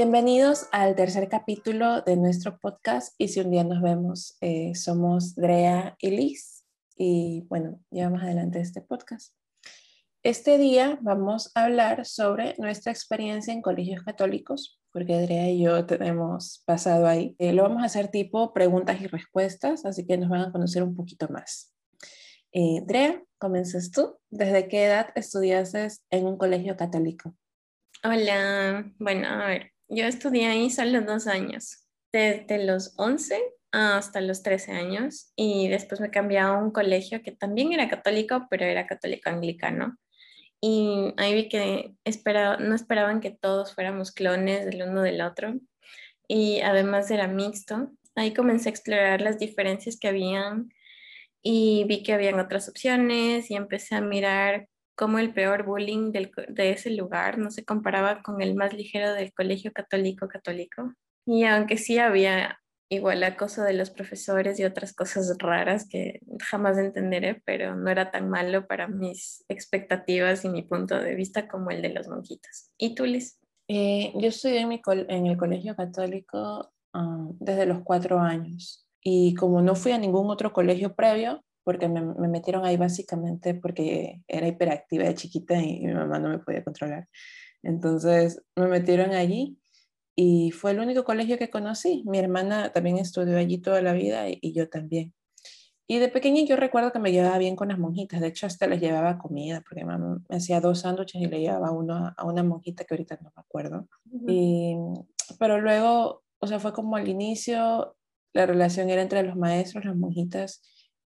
Bienvenidos al tercer capítulo de nuestro podcast y si un día nos vemos, eh, somos Drea y Liz y bueno, llevamos adelante este podcast. Este día vamos a hablar sobre nuestra experiencia en colegios católicos, porque Drea y yo tenemos pasado ahí. Eh, lo vamos a hacer tipo preguntas y respuestas, así que nos van a conocer un poquito más. Eh, Drea, comienzas tú. ¿Desde qué edad estudiaste en un colegio católico? Hola, bueno, a ver, yo estudié ahí solo dos años, desde los 11 hasta los 13 años y después me cambié a un colegio que también era católico, pero era católico anglicano. Y ahí vi que no esperaban que todos fuéramos clones del uno del otro y además era mixto. Ahí comencé a explorar las diferencias que habían y vi que habían otras opciones y empecé a mirar cómo el peor bullying de ese lugar no se comparaba con el más ligero del colegio católico católico. Y aunque sí había igual acoso de los profesores y otras cosas raras que jamás entenderé, pero no era tan malo para mis expectativas y mi punto de vista como el de los monjitos. ¿Y tú, Liz? Eh, yo estudié en, en, el colegio católico ah, desde los cuatro años y como no fui a ningún otro colegio previo, porque me, metieron ahí básicamente porque era hiperactiva de chiquita y, mi mamá no me podía controlar. Entonces me metieron allí y fue el único colegio que conocí. Mi hermana también estudió allí toda la vida y, yo también. Y de pequeña yo recuerdo que me llevaba bien con las monjitas, de hecho hasta les llevaba comida, porque mamá me hacía dos sándwiches y le llevaba uno a una monjita que ahorita no me acuerdo. y, pero luego, o sea, fue como al inicio, la relación era entre los maestros, las monjitas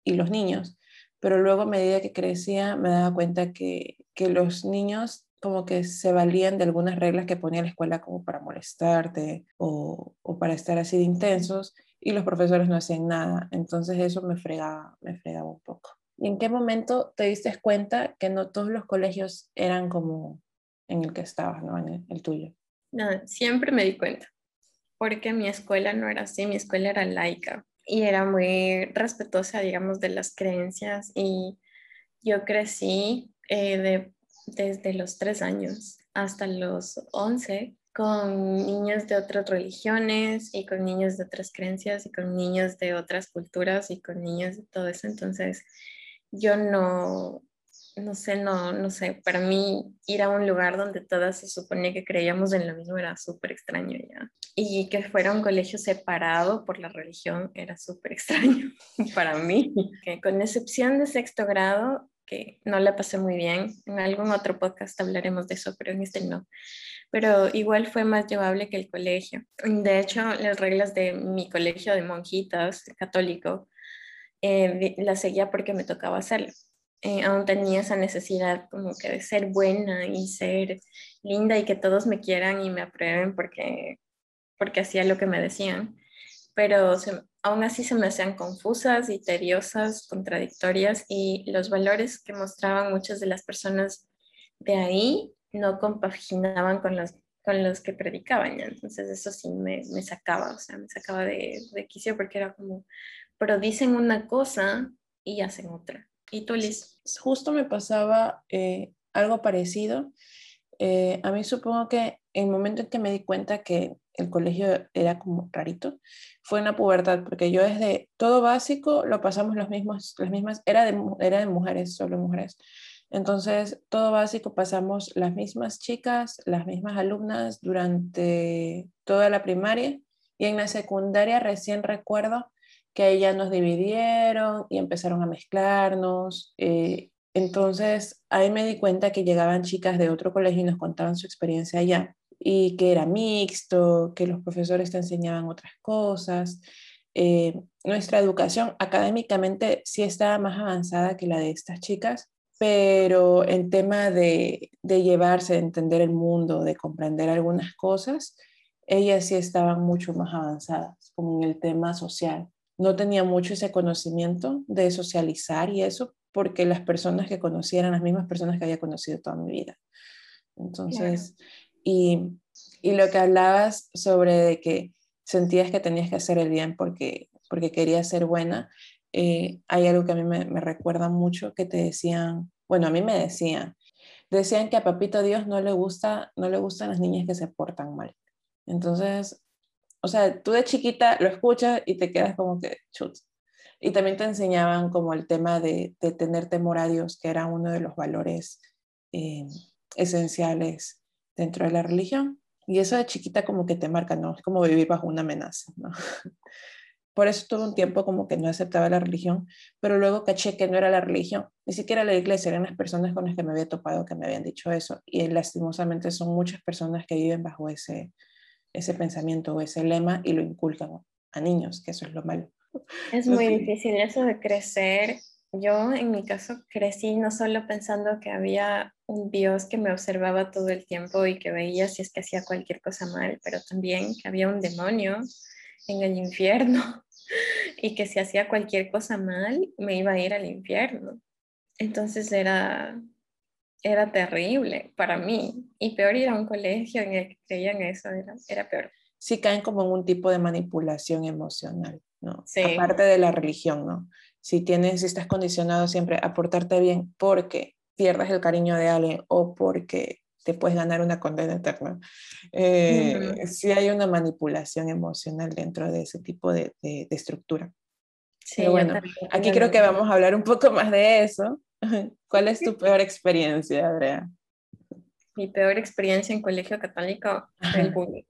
y los niños. Pero luego a medida que crecía me daba cuenta que, que los niños como que se valían de algunas reglas que ponía la escuela como para molestarte o, o, para estar así de intensos y los profesores no hacían nada. Entonces eso me fregaba, me fregaba un poco. ¿Y en qué momento te diste cuenta que no todos los colegios eran como en el que estabas, ¿no? En el, tuyo. No, siempre me di cuenta, porque mi escuela no era así, mi escuela era laica y era muy respetuosa, digamos, de las creencias y yo crecí eh, de, desde los tres años hasta los once con niños de otras religiones y con niños de otras creencias y con niños de otras culturas y con niños de todo eso. Entonces, yo no, no sé, no, no sé, para mí ir a un lugar donde todas se suponía que creíamos en lo mismo era súper extraño ya. Y que fuera un colegio separado por la religión era súper extraño para mí. Que con excepción de sexto grado, que no la pasé muy bien, en algún otro podcast hablaremos de eso, pero en este no. Pero igual fue más llevable que el colegio. De hecho, las reglas de mi colegio de monjitas católico eh, las seguía porque me tocaba hacerlo eh, aún tenía esa necesidad como que de ser buena y ser linda y que todos me quieran y me aprueben porque, porque hacía lo que me decían. Pero aún así se me hacían confusas y tediosas, contradictorias y los valores que mostraban muchas de las personas de ahí no compaginaban con los, con los que predicaban. Entonces eso sí me, me, sacaba, o sea, me sacaba de, de quicio porque era como, pero dicen una cosa y hacen otra. ¿Y tú, Liz? Justo me pasaba eh, algo parecido. Eh, a mí supongo que en el momento en que me di cuenta que el colegio era como rarito, fue una pubertad, porque yo desde todo básico lo pasamos los mismos, las mismas, era era de mujeres, solo mujeres. Entonces, todo básico pasamos las mismas chicas, las mismas alumnas durante toda la primaria y en la secundaria recién recuerdo que ahí ya nos dividieron y empezaron a mezclarnos. Eh, entonces ahí me di cuenta que llegaban chicas de otro colegio y nos contaban su experiencia allá y que era mixto, que los profesores te enseñaban otras cosas. Eh, nuestra educación académicamente sí estaba más avanzada que la de estas chicas, pero en tema de, de llevarse, de entender el mundo, de comprender algunas cosas, ellas sí estaban mucho más avanzadas, como en el tema social no tenía mucho ese conocimiento de socializar y eso, porque las personas que conocí eran las mismas personas que había conocido toda mi vida. Entonces, y, y, lo que hablabas sobre de que sentías que tenías que hacer el bien porque, porque querías ser buena, eh, hay algo que a mí me, me recuerda mucho que te decían, bueno, a mí me decían, decían que a Papito Dios no le gusta, no le gustan las niñas que se portan mal. Entonces, o sea, tú de chiquita lo escuchas y te quedas como que chut. Y también te enseñaban como el tema de, de tener temor a Dios, que era uno de los valores eh, esenciales dentro de la religión. Y eso de chiquita como que te marca, ¿no? Es como vivir bajo una amenaza, ¿no? Por eso tuve un tiempo como que no aceptaba la religión, pero luego caché que no era la religión, ni siquiera la iglesia, eran las personas con las que me había topado que me habían dicho eso. Y lastimosamente son muchas personas que viven bajo ese, ese pensamiento o ese lema y lo inculcan a niños, que eso es lo malo. Es muy difícil eso de crecer. Yo en mi caso crecí no solo pensando que había un Dios que me observaba todo el tiempo y que veía si es que hacía cualquier cosa mal, pero también que había un demonio en el infierno y que si hacía cualquier cosa mal me iba a ir al infierno. Entonces era, era terrible para mí y peor ir a un colegio en el que creían eso, era, era peor. Sí caen como en un tipo de manipulación emocional, ¿no? Aparte de la religión, ¿no? Si tienes, si estás condicionado siempre a portarte bien porque pierdas el cariño de alguien o porque te puedes ganar una condena eterna. Eh, Sí hay una manipulación emocional dentro de ese tipo de, de, estructura. Sí, Pero bueno, aquí creo que vamos a hablar un poco más de eso. ¿Cuál es tu peor experiencia, Andrea? Mi peor experiencia en colegio católico fue el bullying.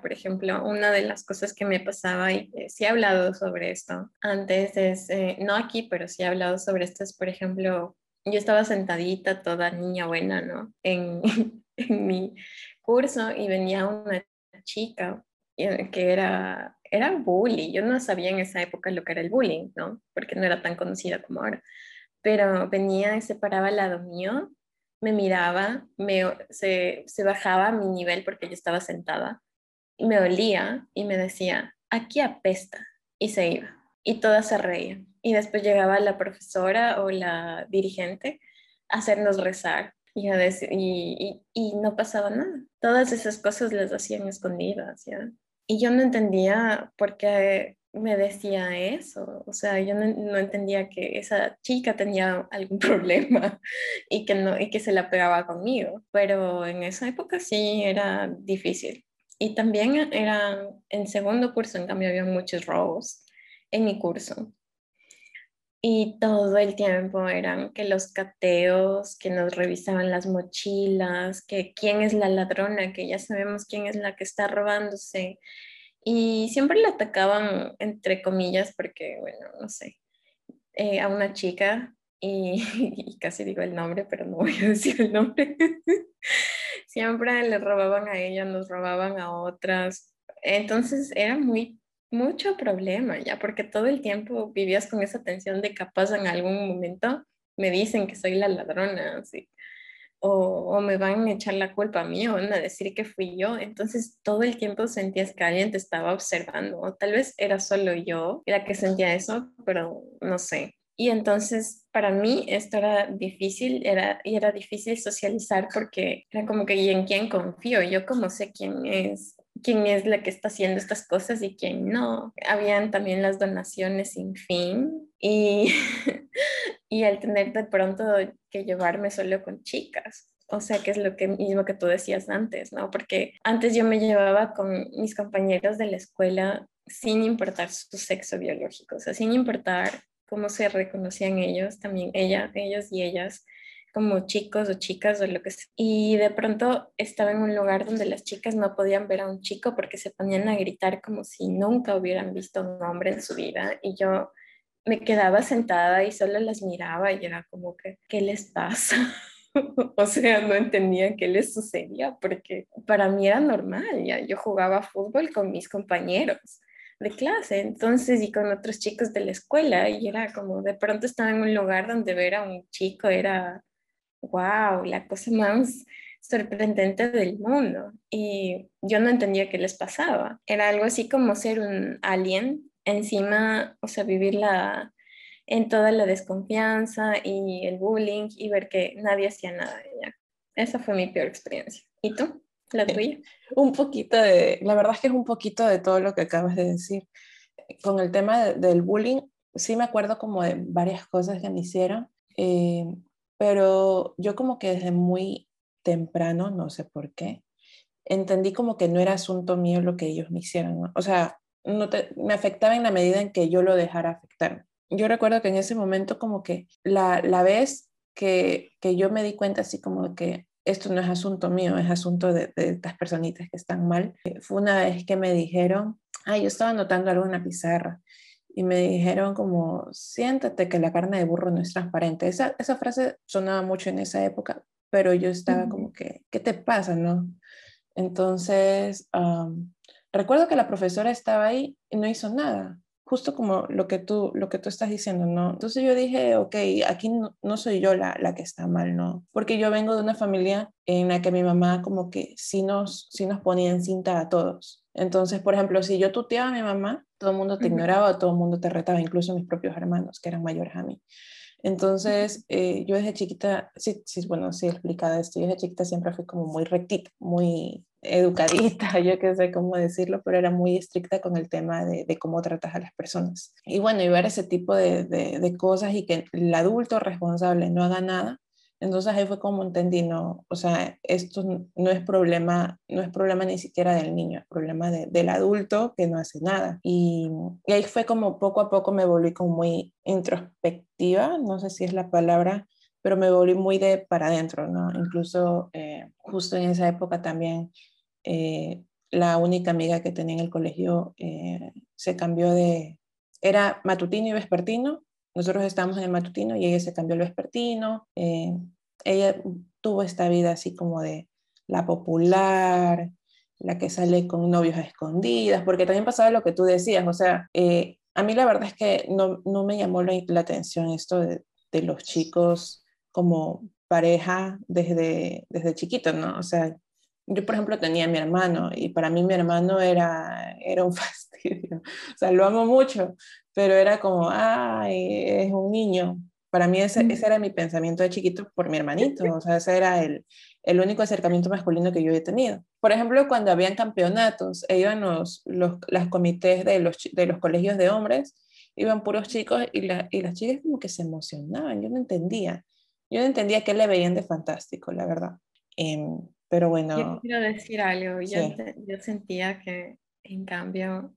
Por ejemplo, una de las cosas que me pasaba, y sí he hablado sobre esto antes, es, eh, no aquí, pero sí he hablado sobre esto, es, por ejemplo, yo estaba sentadita, toda niña buena, ¿no? En, en mi curso y venía una chica eh, que era, era bully. Yo no sabía en esa época lo que era el bullying, ¿no? Porque no era tan conocida como ahora. Pero venía y se paraba al lado mío, me miraba, me, se, se bajaba a mi nivel porque yo estaba sentada, y me olía y me decía, aquí apesta, y se iba. Y todas se reían y después llegaba la profesora o la dirigente a hacernos rezar y, no pasaba nada. Todas esas cosas las hacían escondidas, ¿ya? Y yo no entendía por qué me decía eso, o sea, yo no, entendía que esa chica tenía algún problema y que, no, y que se la pegaba conmigo, pero en esa época sí era difícil. Y también era en segundo curso, en cambio, había muchos robos en mi curso. Y todo el tiempo eran que los cateos, que nos revisaban las mochilas, que quién es la ladrona, que ya sabemos quién es la que está robándose. Y siempre le atacaban, entre comillas, porque, bueno, no sé, eh, a una chica, y, casi digo el nombre, pero no voy a decir el nombre. siempre le robaban a ella, nos robaban a otras. Entonces era muy mucho problema ya, porque todo el tiempo vivías con esa tensión de capaz en algún momento me dicen que soy la ladrona, así, o, o, me van a echar la culpa a mí o van a decir que fui yo. Entonces todo el tiempo sentías que alguien te estaba observando, o tal vez era solo yo la que sentía eso, pero no sé. Y entonces para mí esto era difícil, era, y era difícil socializar porque era como que ¿y en quién confío? Yo como sé quién es quién es la que está haciendo estas cosas y quién no. Habían también las donaciones sin fin y, y al tener de pronto que llevarme solo con chicas. O sea, que es lo que mismo que tú decías antes, ¿no? Porque antes yo me llevaba con mis compañeros de la escuela sin importar su sexo biológico, o sea, sin importar cómo se reconocían ellos, también ella, ellos y ellas, como chicos o chicas o lo que sea. Y de pronto estaba en un lugar donde las chicas no podían ver a un chico porque se ponían a gritar como si nunca hubieran visto a un hombre en su vida. Y yo me quedaba sentada y solo las miraba y era como que, ¿qué les pasa? o sea, no entendía qué les sucedía porque para mí era normal, ya yo jugaba fútbol con mis compañeros de clase, entonces, y con otros chicos de la escuela, y era como, de pronto estaba en un lugar donde ver a un chico era wow, la cosa más sorprendente del mundo. Y yo no entendía qué les pasaba. Era algo así como ser un alien encima, o sea, vivirla en toda la desconfianza y el bullying y ver que nadie hacía nada de ella. Esa fue mi peor experiencia. ¿Y tú? ¿La eh, tuya? Un poquito de, la verdad es que es un poquito de todo lo que acabas de decir. Con el tema del bullying, sí me acuerdo como de varias cosas que me hicieron. Eh, pero yo como que desde muy temprano, no sé por qué, entendí como que no era asunto mío lo que ellos me hicieron, O sea, no me afectaba en la medida en que yo lo dejara afectar. Yo recuerdo que en ese momento como que la, la vez que, que yo me di cuenta así como que esto no es asunto mío, es asunto de, de estas personitas que están mal, eh, fue una vez que me dijeron, ay, yo estaba anotando algo en una pizarra y me dijeron como, siéntate que la carne de burro no es transparente. Esa, esa frase sonaba mucho en esa época, pero yo estaba como que, ¿qué te pasa, no? Entonces, recuerdo que la profesora estaba ahí y no hizo nada, justo como lo que tú, lo que tú estás diciendo, ¿no? Entonces yo dije, ok, aquí no, no soy yo la, la, que está mal, ¿no? Porque yo vengo de una familia en la que mi mamá como que sí nos, sí nos ponía en cinta a todos. Entonces, por ejemplo, si yo tuteaba a mi mamá, todo el mundo te ignoraba, todo el mundo te retaba, incluso mis propios hermanos, que eran mayores a mí. Entonces, eh, yo desde chiquita, sí, sí, bueno, sí explicado esto, yo desde chiquita siempre fui como muy rectita, muy educadita, yo qué sé cómo decirlo, pero era muy estricta con el tema de, de cómo tratas a las personas. Y bueno, y ver ese tipo de, de, de, cosas y que el adulto responsable no haga nada, entonces ahí fue como entendí, no, o sea, esto no es problema, no es problema ni siquiera del niño, es problema del adulto que no hace nada. Y, y, ahí fue como poco a poco me volví como muy introspectiva, no sé si es la palabra, pero me volví muy de para adentro, ¿no? Incluso eh, justo en esa época también eh, la única amiga que tenía en el colegio eh, se cambió de, era matutino y vespertino, nosotros estábamos en el matutino y ella se cambió al vespertino. Eh, ella tuvo esta vida así como de la popular, la que sale con novios a escondidas, porque también pasaba lo que tú decías, o sea, a mí la verdad es que no, no me llamó la, atención esto de, de, los chicos como pareja desde, desde chiquito, ¿no? O sea, yo por ejemplo tenía a mi hermano y para mí mi hermano era, era un fastidio, o sea, lo amo mucho, pero era como, ay, es un niño. Para mí ese, ese, era mi pensamiento de chiquito por mi hermanito, o sea, ese era el, el único acercamiento masculino que yo he tenido. Por ejemplo, cuando habían campeonatos, iban los, los las comités de los, de los colegios de hombres, iban puros chicos y, la, y las chicas como que se emocionaban, yo no entendía, yo no entendía qué le veían de fantástico, la verdad. Eh, pero bueno. Yo quiero decir algo, yo, sí. yo sentía que en cambio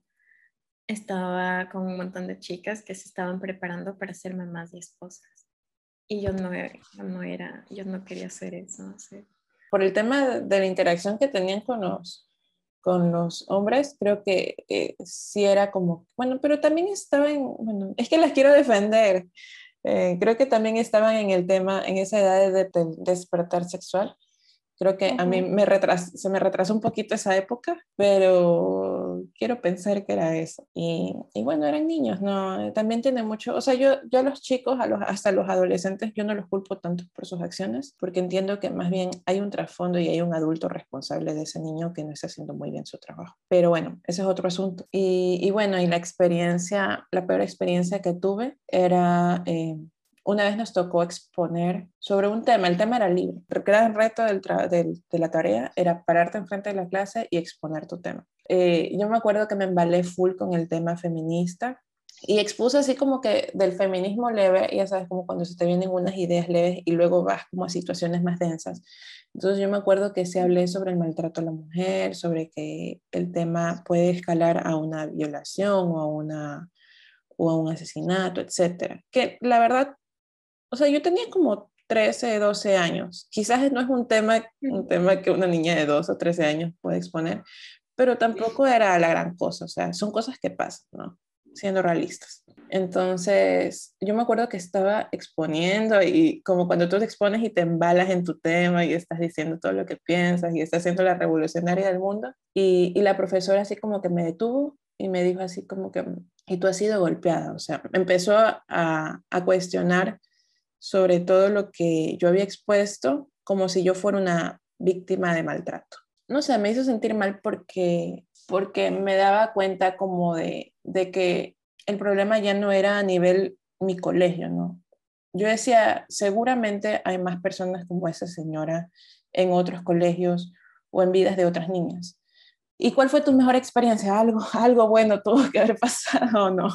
estaba con un montón de chicas que se estaban preparando para ser mamás y esposas. Y yo no, no era, yo no quería hacer eso. Sé. Por el tema de la interacción que tenían con los, con los hombres, creo que eh, sí era como, bueno, pero también estaban, bueno, es que las quiero defender. Eh, creo que también estaban en el tema, en esa edad de, de despertar sexual Creo que a mí me se me retrasó un poquito esa época, pero quiero pensar que era eso. Y, y, bueno, eran niños, ¿no? También tiene mucho, o sea, yo, yo a los chicos, a los, hasta los adolescentes, yo no los culpo tanto por sus acciones, porque entiendo que más bien hay un trasfondo y hay un adulto responsable de ese niño que no está haciendo muy bien su trabajo. Pero bueno, ese es otro asunto. Y, y bueno, y la experiencia, la peor experiencia que tuve era... Eh, una vez nos tocó exponer sobre un tema, el tema era libre. El gran reto del del, de la tarea era pararte enfrente de la clase y exponer tu tema. Eh, yo me acuerdo que me embalé full con el tema feminista y expuse así como que del feminismo leve, ya sabes, como cuando se te vienen unas ideas leves y luego vas como a situaciones más densas. Entonces yo me acuerdo que se hablé sobre el maltrato a la mujer, sobre que el tema puede escalar a una violación o a, una, o a un asesinato, etcétera. Que la verdad o sea, yo tenía como 13, 12 años. Quizás no es un tema, un tema que una niña de 12 o 13 años puede exponer, pero tampoco era la gran cosa. O sea, son cosas que pasan, ¿no? Siendo realistas. Entonces, yo me acuerdo que estaba exponiendo y como cuando tú te expones y te embalas en tu tema y estás diciendo todo lo que piensas y estás siendo la revolucionaria del mundo. Y, y la profesora así como que me detuvo y me dijo así como que, y tú has sido golpeada. O sea, empezó a, a cuestionar sobre todo lo que yo había expuesto como si yo fuera una víctima de maltrato. No sé, me hizo sentir mal porque, porque me daba cuenta como de, de que el problema ya no era a nivel mi colegio, ¿no? Yo decía, seguramente hay más personas como esa señora en otros colegios o en vidas de otras niñas. ¿Y cuál fue tu mejor experiencia? ¿Algo, algo bueno tuvo que haber pasado o no?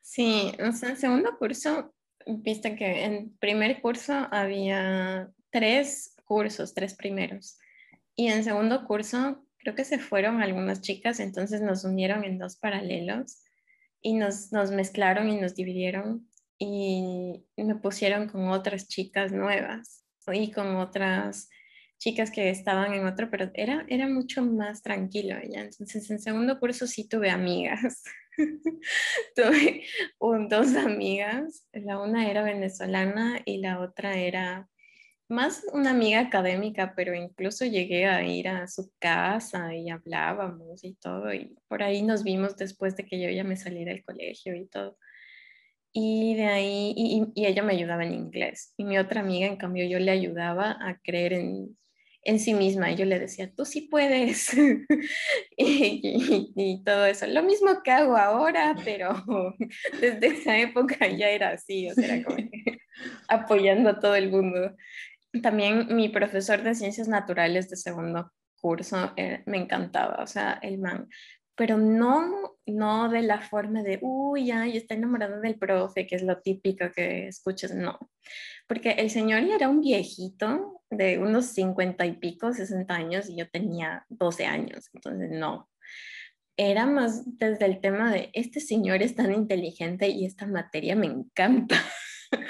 Sí, o sea, en segundo curso viste que en primer curso había tres cursos, tres primeros. Y en segundo curso, creo que se fueron algunas chicas, entonces nos unieron en dos paralelos y nos, nos mezclaron y nos dividieron y me pusieron con otras chicas nuevas y con otras chicas que estaban en otro, pero era, era mucho más tranquilo ya. Entonces, en segundo curso sí tuve amigas. tuve dos amigas. La una era venezolana y la otra era más una amiga académica, pero incluso llegué a ir a su casa y hablábamos y todo. Y por ahí nos vimos después de que yo ya me salí del colegio y todo. Y de ahí, y, y ella me ayudaba en inglés. Y mi otra amiga, en cambio, yo le ayudaba a creer en en sí misma. Y yo le decía, tú sí puedes. y, todo eso. Lo mismo que hago ahora, pero desde esa época ya era así, o sea, como apoyando a todo el mundo. También mi profesor de ciencias naturales de segundo curso eh, me encantaba, o sea, el man pero no, no de la forma de, uy, ay, está enamorado del profe, que es lo típico que escuchas, no. Porque el señor ya era un viejito de unos 50 y pico, 60 años, y yo tenía 12 años, entonces no. Era más desde el tema de, este señor es tan inteligente y esta materia me encanta.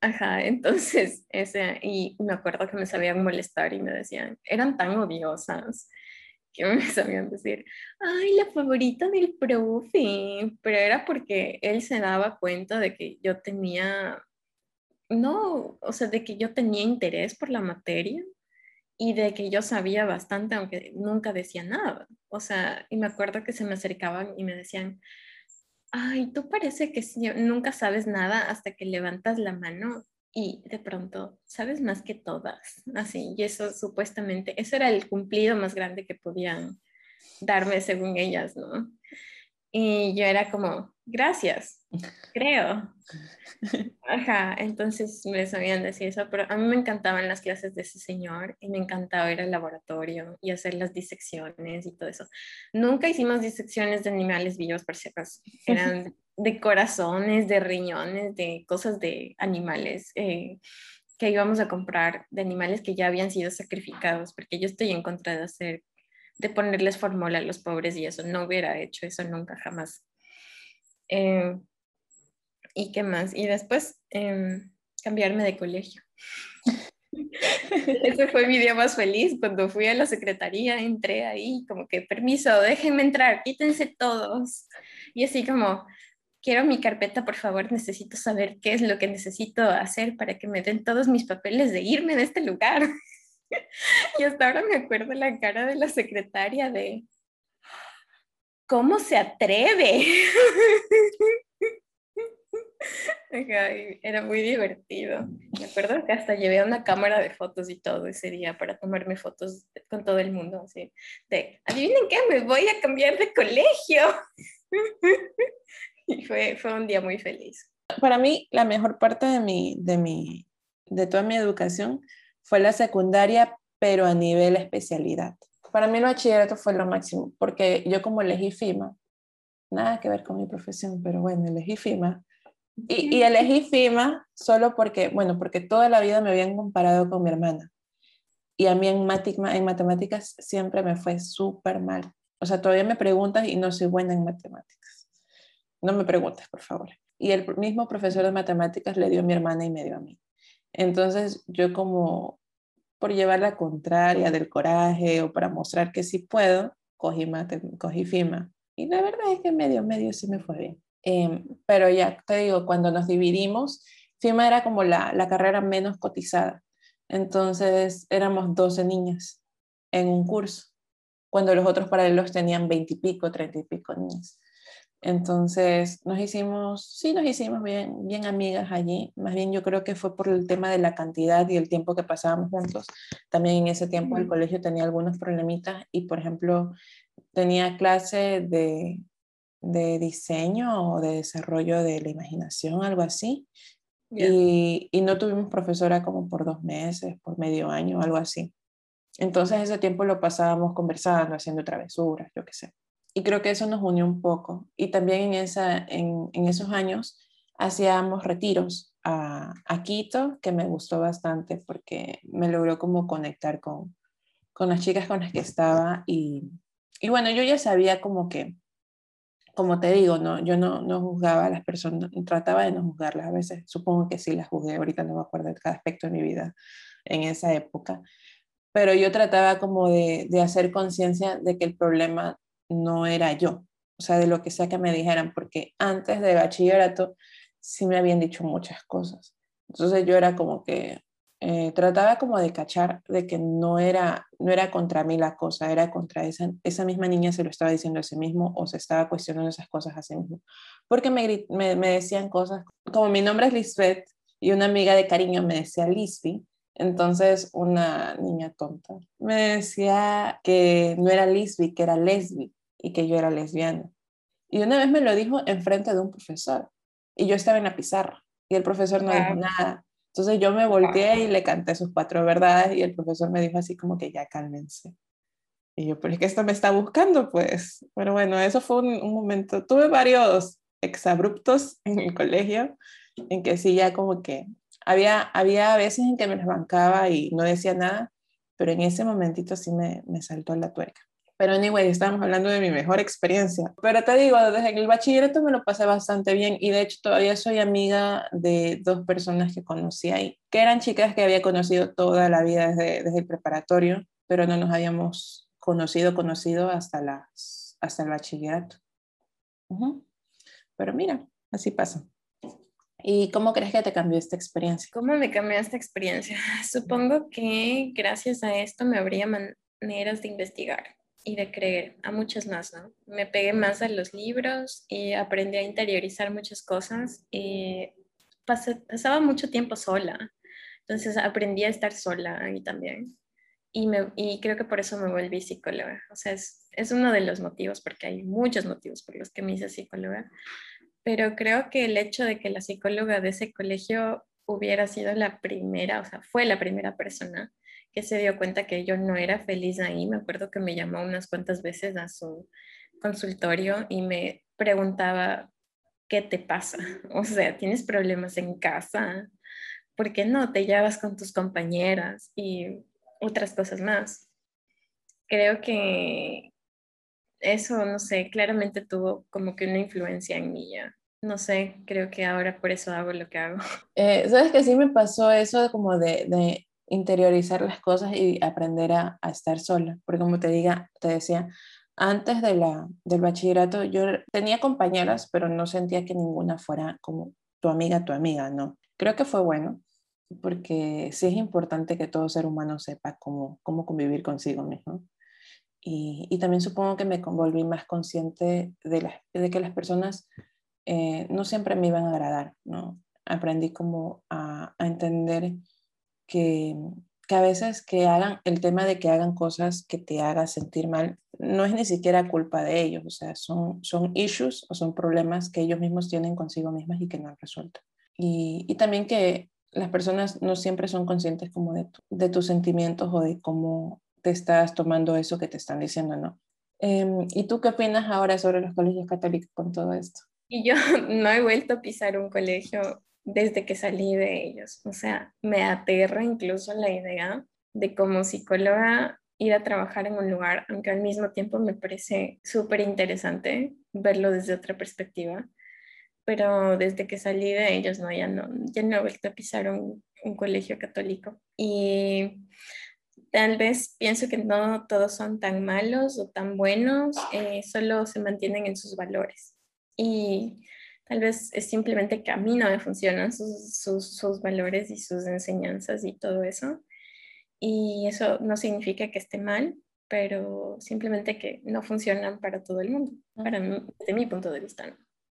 Ajá, entonces, ese, y me acuerdo que me sabían molestar y me decían, eran tan odiosas que me sabían decir, ay, la favorita del profe, pero era porque él se daba cuenta de que yo tenía, no, o sea, de que yo tenía interés por la materia y de que yo sabía bastante, aunque nunca decía nada. O sea, y me acuerdo que se me acercaban y me decían, ay, tú parece que nunca sabes nada hasta que levantas la mano y de pronto sabes más que todas, así, y eso supuestamente, eso era el cumplido más grande que podían darme según ellas, ¿no? Y yo era como, gracias, creo. Ajá, entonces me sabían decir eso, pero a mí me encantaban las clases de ese señor y me encantaba ir al laboratorio y hacer las disecciones y todo eso. Nunca hicimos disecciones de animales vivos, por si acaso. Eran de corazones, de riñones, de cosas de animales eh, que íbamos a comprar, de animales que ya habían sido sacrificados, porque yo estoy en contra de hacer, de ponerles fórmula a los pobres y eso, no hubiera hecho eso nunca, jamás. Eh, ¿Y qué más? Y después em, cambiarme de colegio. Ese fue mi día más feliz cuando fui a la secretaría, entré ahí como que permiso, déjenme entrar, quítense todos. Y así como, quiero mi carpeta, por favor, necesito saber qué es lo que necesito hacer para que me den todos mis papeles de irme de este lugar. y hasta ahora me acuerdo la cara de la secretaria de, ¿cómo se atreve? Era muy divertido. Me acuerdo que hasta llevé una cámara de fotos y todo ese día para tomarme fotos con todo el mundo. Así de, adivinen qué, me voy a cambiar de colegio. y fue, fue un día muy feliz. Para mí, la mejor parte de, mi, de, mi, de toda mi educación fue la secundaria, pero a nivel especialidad. Para mí el bachillerato fue lo máximo, porque yo como elegí FIMA, nada que ver con mi profesión, pero bueno, elegí FIMA. Y, y elegí FIMA solo porque, bueno, porque toda la vida me habían comparado con mi hermana. Y a mí en, en matemáticas siempre me fue súper mal. O sea, todavía me preguntas y no soy buena en matemáticas. No me preguntes, por favor. Y el mismo profesor de matemáticas le dio a mi hermana y me dio a mí. Entonces yo como por llevar la contraria del coraje o para mostrar que sí puedo, cogí, mate, cogí FIMA. Y la verdad es que medio, medio sí me fue bien. Em, pero ya te digo, cuando nos dividimos, FIMA era como la, la carrera menos cotizada. Entonces éramos 12 niñas en un curso, cuando los otros paralelos tenían 20 y pico, 30 y pico niñas. Entonces nos hicimos, sí nos hicimos bien, bien amigas allí. Más bien yo creo que fue por el tema de la cantidad y el tiempo que pasábamos juntos. También en ese tiempo el colegio tenía algunos problemitas y por ejemplo tenía clase de, de diseño o de desarrollo de la imaginación, algo así. Y, y, no tuvimos profesora como por dos meses, por medio año, algo así. Entonces ese tiempo lo pasábamos conversando, haciendo travesuras, yo qué sé y creo que eso nos unió un poco. Y también en, esa, en, en esos años hacíamos retiros a, a, Quito, que me gustó bastante porque me logró como conectar con, con las chicas con las que estaba y, y bueno, yo ya sabía como que, como te digo, no, yo no, no juzgaba a las personas, trataba de no juzgarlas a veces, supongo que sí las juzgué, ahorita no me acuerdo de cada aspecto de mi vida en esa época, pero yo trataba como de, de hacer conciencia de que el problema no era yo, o sea, de lo que sea que me dijeran, porque antes de bachillerato sí me habían dicho muchas cosas. Entonces yo era como que eh, trataba como de cachar de que no era, no era contra mí la cosa, era contra esa, esa misma niña se lo estaba diciendo a sí mismo o se estaba cuestionando esas cosas a sí mismo. Porque me, me, me decían cosas, como mi nombre es Lisbeth y una amiga de cariño me decía Lisby, entonces una niña tonta me decía que no era Lisby, que era lesbi y que yo era lesbiana. Y una vez me lo dijo en frente de un profesor y yo estaba en la pizarra y el profesor no dijo nada. Entonces yo me volteé y le canté sus cuatro verdades y el profesor me dijo así como que ya cálmense. Y yo, pero es que esto me está buscando, pues. Pero bueno, eso fue un, un momento. Tuve varios exabruptos en el colegio en que sí, ya como que había, había veces en que me las bancaba y no decía nada, pero en ese momentito sí me, me saltó la tuerca. Pero anyway, estamos hablando de mi mejor experiencia. Pero te digo, desde el bachillerato me lo pasé bastante bien y de hecho todavía soy amiga de dos personas que conocí ahí, que eran chicas que había conocido toda la vida desde, desde el preparatorio, pero no nos habíamos conocido, conocido hasta, las, hasta el bachillerato. Pero mira, así pasa. ¿Y cómo crees que te cambió esta experiencia? ¿Cómo me cambió esta experiencia? Supongo que gracias a esto me habría maneras de investigar y de creer a muchas más, ¿no? Me pegué más a los libros y aprendí a interiorizar muchas cosas y pasaba mucho tiempo sola, entonces aprendí a estar sola ahí también. Y, me, y creo que por eso me volví psicóloga. O sea, es, es uno de los motivos, porque hay muchos motivos por los que me hice psicóloga, pero creo que el hecho de que la psicóloga de ese colegio hubiera sido la primera, o sea, fue la primera persona que se dio cuenta que yo no era feliz ahí. Me acuerdo que me llamó unas cuantas veces a su consultorio y me preguntaba, ¿qué te pasa? O sea, ¿tienes problemas en casa? ¿Por qué no te llevas con tus compañeras? Y otras cosas más. Creo que eso, no sé, claramente tuvo como que una influencia en mí ya. No sé, creo que ahora por eso hago lo que hago. Eh, Sabes que sí me pasó eso como de, de interiorizar las cosas y aprender a, a, estar sola. Porque como te, diga, te decía, antes de la, del bachillerato yo tenía compañeras, pero no sentía que ninguna fuera como tu amiga, tu amiga, no. Creo que fue bueno, porque sí es importante que todo ser humano sepa cómo, cómo convivir consigo mismo. Y, y también supongo que me volví más consciente de, la, de que las personas eh, no siempre me iban a agradar, ¿no? Aprendí como a, a entender que, que a veces que hagan el tema de que hagan cosas que te hagan sentir mal, no es ni siquiera culpa de ellos, o sea, son, son issues o son problemas que ellos mismos tienen consigo mismas y que no han resuelto. Y, y también que las personas no siempre son conscientes como de, tu, de tus sentimientos o de cómo te estás tomando eso que te están diciendo, ¿no? Eh, ¿Y tú qué opinas ahora sobre los colegios católicos con todo esto? Y yo no he vuelto a pisar un colegio desde que salí de ellos. O sea, me aterra incluso la idea de como psicóloga ir a trabajar en un lugar, aunque al mismo tiempo me parece súper interesante verlo desde otra perspectiva. Pero desde que salí de ellos, no, ya no, ya no he vuelto a pisar un, colegio católico. Y tal vez pienso que no todos son tan malos o tan buenos, eh, solo se mantienen en sus valores. Y Tal vez es simplemente que a mí no me funcionan sus, sus, sus, valores y sus enseñanzas y todo eso. Y eso no significa que esté mal, pero simplemente que no funcionan para todo el mundo, para mí, desde mi punto de vista. ¿no?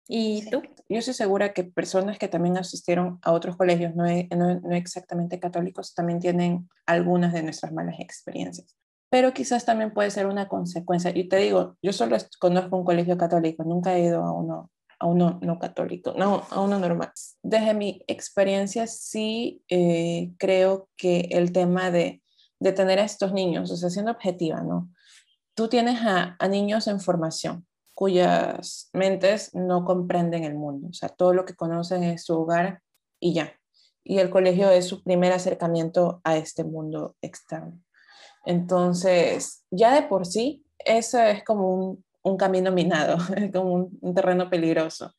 ¿Y sí. tú? Yo estoy segura que personas que también asistieron a otros colegios, no, no, no exactamente católicos, también tienen algunas de nuestras malas experiencias pero quizás también puede ser una consecuencia. Y te digo, yo solo conozco un colegio católico, nunca he ido a uno a uno no católico, no, a uno normal. Desde mi experiencia sí eh, creo que el tema de, de, tener a estos niños, o sea, siendo objetiva, ¿no? Tú tienes a, a niños en formación cuyas mentes no comprenden el mundo, o sea, todo lo que conocen es su hogar y ya. Y el colegio es su primer acercamiento a este mundo externo. Entonces, ya de por sí, eso es como un, un camino minado, como un, terreno peligroso.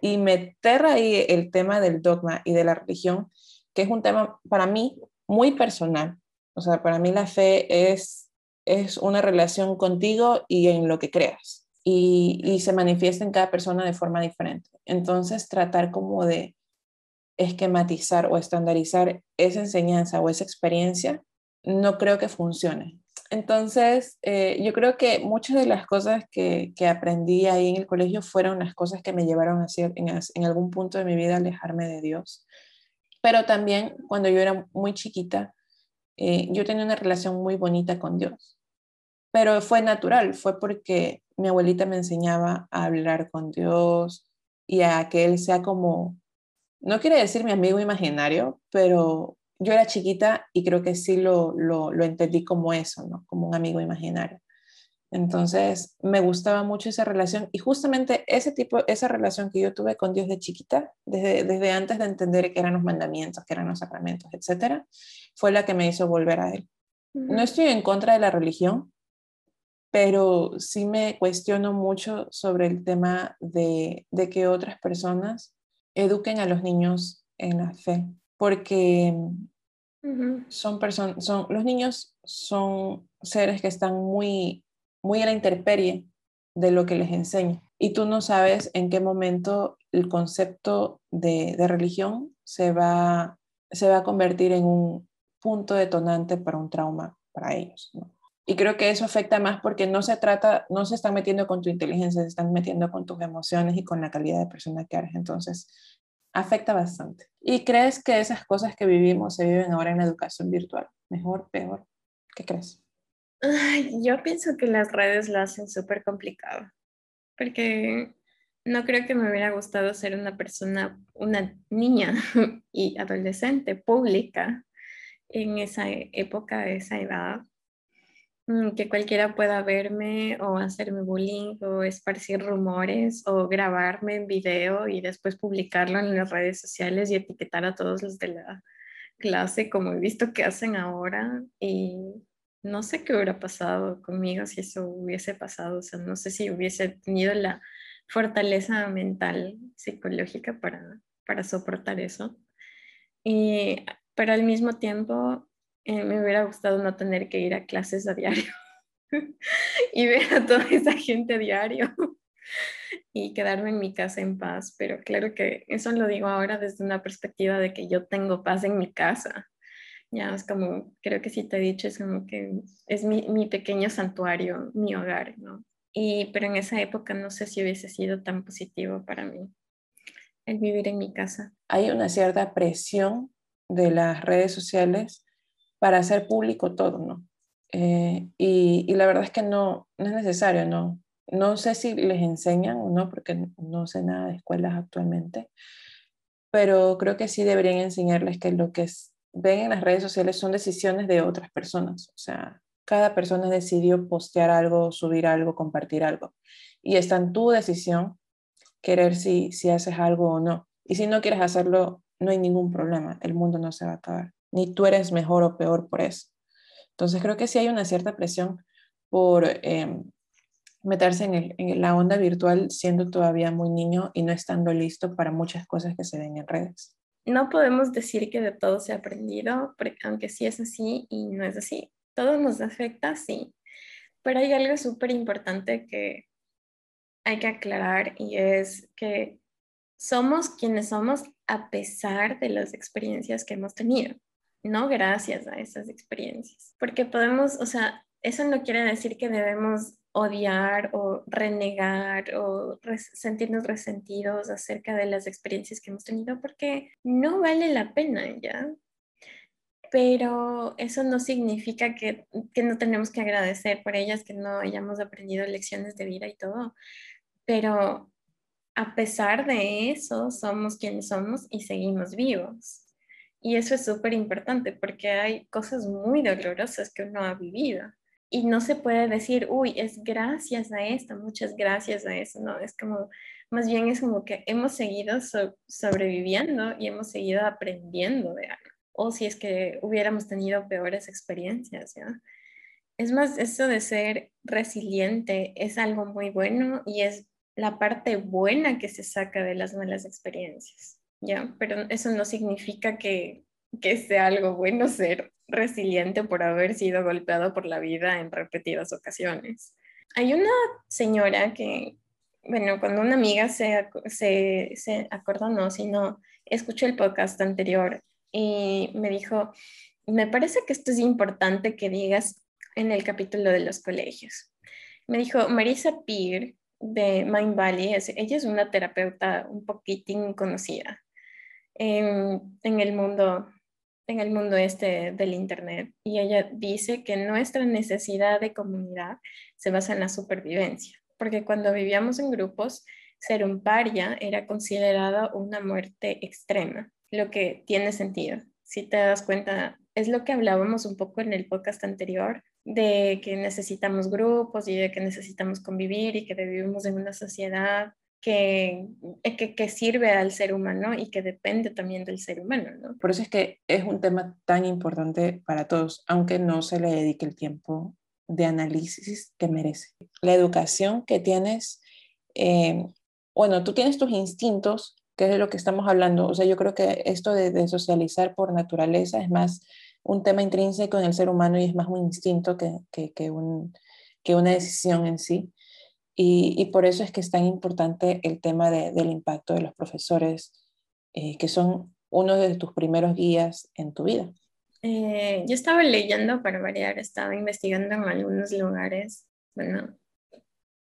Y meter ahí el tema del dogma y de la religión, que es un tema para mí muy personal. O sea, para mí la fe es, es una relación contigo y en lo que creas. Y se manifiesta en cada persona de forma diferente. Entonces, tratar como de esquematizar o estandarizar esa enseñanza o esa experiencia, no creo que funcione. Entonces, eh, yo creo que muchas de las cosas que, que, aprendí ahí en el colegio fueron las cosas que me llevaron a hacer en, algún punto de mi vida alejarme de Dios. Pero también cuando yo era muy chiquita, eh, yo tenía una relación muy bonita con Dios. Pero fue natural, fue porque mi abuelita me enseñaba a hablar con Dios y a que Él sea como, no quiere decir mi amigo imaginario, pero yo era chiquita y creo que sí lo, lo, lo entendí como eso, ¿no? Como un amigo imaginario. Entonces, me gustaba mucho esa relación y justamente ese tipo, esa relación que yo tuve con Dios de chiquita, desde, desde antes de entender que eran los mandamientos, que eran los sacramentos, etcétera, fue la que me hizo volver a Él. No estoy en contra de la religión, pero sí me cuestiono mucho sobre el tema de, de que otras personas eduquen a los niños en la fe, porque son personas, son, los niños son seres que están muy, muy a la intemperie de lo que les enseña. Y tú no sabes en qué momento el concepto de, de religión se va, se va a convertir en un punto detonante para un trauma para ellos. ¿no? Y creo que eso afecta más porque no se trata, no se están metiendo con tu inteligencia, se están metiendo con tus emociones y con la calidad de persona que eres. Entonces, afecta bastante. ¿Y crees que esas cosas que vivimos se viven ahora en la educación virtual? ¿Mejor, peor? ¿Qué crees? Ay, yo pienso que las redes lo hacen súper complicado, porque no creo que me hubiera gustado ser una persona, una niña y adolescente pública en esa época, esa edad, que cualquiera pueda verme o hacerme bullying o esparcir rumores o grabarme en video y después publicarlo en las redes sociales y etiquetar a todos los de la clase como he visto que hacen ahora y no sé qué hubiera pasado conmigo si eso hubiese pasado, o sea, no sé si hubiese tenido la fortaleza mental, psicológica para, para soportar eso. Y, pero al mismo tiempo eh, me hubiera gustado no tener que ir a clases a diario y ver a toda esa gente a diario y quedarme en mi casa en paz. Pero claro que eso lo digo ahora desde una perspectiva de que yo tengo paz en mi casa ya es como, creo que sí te he dicho, es como que es mi, mi pequeño santuario, mi hogar, ¿no? Y, pero en esa época no sé si hubiese sido tan positivo para mí el vivir en mi casa. Hay una cierta presión de las redes sociales para hacer público todo, ¿no? Eh, y, la verdad es que no, no es necesario, ¿no? No sé si les enseñan o no, porque no sé nada de escuelas actualmente, pero creo que sí deberían enseñarles que lo que ven en las redes sociales son decisiones de otras personas. O sea, cada persona decidió postear algo, subir algo, compartir algo. Y está en tu decisión querer si, si haces algo o no. Y si no quieres hacerlo, no hay ningún problema. El mundo no se va a acabar. Ni tú eres mejor o peor por eso. Entonces creo que sí hay una cierta presión por em, meterse en, en la onda virtual siendo todavía muy niño y no estando listo para muchas cosas que se ven en redes no podemos decir que de todo se ha aprendido, aunque sí es así y no es así. Todo nos afecta, sí. Pero hay algo súper importante que hay que aclarar y es que somos quienes somos a pesar de las experiencias que hemos tenido, no gracias a esas experiencias. Porque podemos, o sea, eso no quiere decir que debemos odiar o renegar o sentirnos resentidos acerca de las experiencias que hemos tenido porque no vale la pena ya. Pero eso no significa que, que no tenemos que agradecer por ellas, que no hayamos aprendido lecciones de vida y todo. Pero a pesar de eso, somos quienes somos y seguimos vivos. Y eso es súper importante porque hay cosas muy dolorosas que uno ha vivido. Y no se puede decir, uy, es gracias a esto, muchas gracias a eso, no, es como, más bien es como que hemos seguido sobreviviendo y hemos seguido aprendiendo de algo, o si es que hubiéramos tenido peores experiencias, es más, eso de ser resiliente es algo muy bueno y es la parte buena que se saca de las malas experiencias, ¿ya? Pero eso no significa que, que sea algo bueno ser resiliente por haber sido golpeado por la vida en repetidas ocasiones. Hay una señora que, bueno, cuando una amiga se, se, se acordó, no, sino escuchó el podcast anterior y me dijo, me parece que esto es importante que digas en el capítulo de los colegios. Me dijo, Marisa Peer de Mind Valley, ella es una terapeuta un poquitín conocida en, el mundo en el mundo este del Internet y ella dice que nuestra necesidad de comunidad se basa en la supervivencia, porque cuando vivíamos en grupos, ser un paria era considerado una muerte extrema, lo que tiene sentido. Si te das cuenta, es lo que hablábamos un poco en el podcast anterior, de que necesitamos grupos y de que necesitamos convivir y que vivimos en una sociedad que, que, sirve al ser humano y que depende también del ser humano. ¿no? Por eso es que es un tema tan importante para todos, aunque no se le dedique el tiempo de análisis que merece. La educación que tienes, eh, bueno, tú tienes tus instintos, que es de lo que estamos hablando. O sea, yo creo que esto de, de socializar por naturaleza es más un tema intrínseco en el ser humano y es más un instinto que, que, un, que una decisión en sí. Y, y, por eso es que es tan importante el tema de, del impacto de los profesores, eh, que son uno de tus primeros guías en tu vida. Eh, yo estaba leyendo para variar, estaba investigando en algunos lugares, bueno,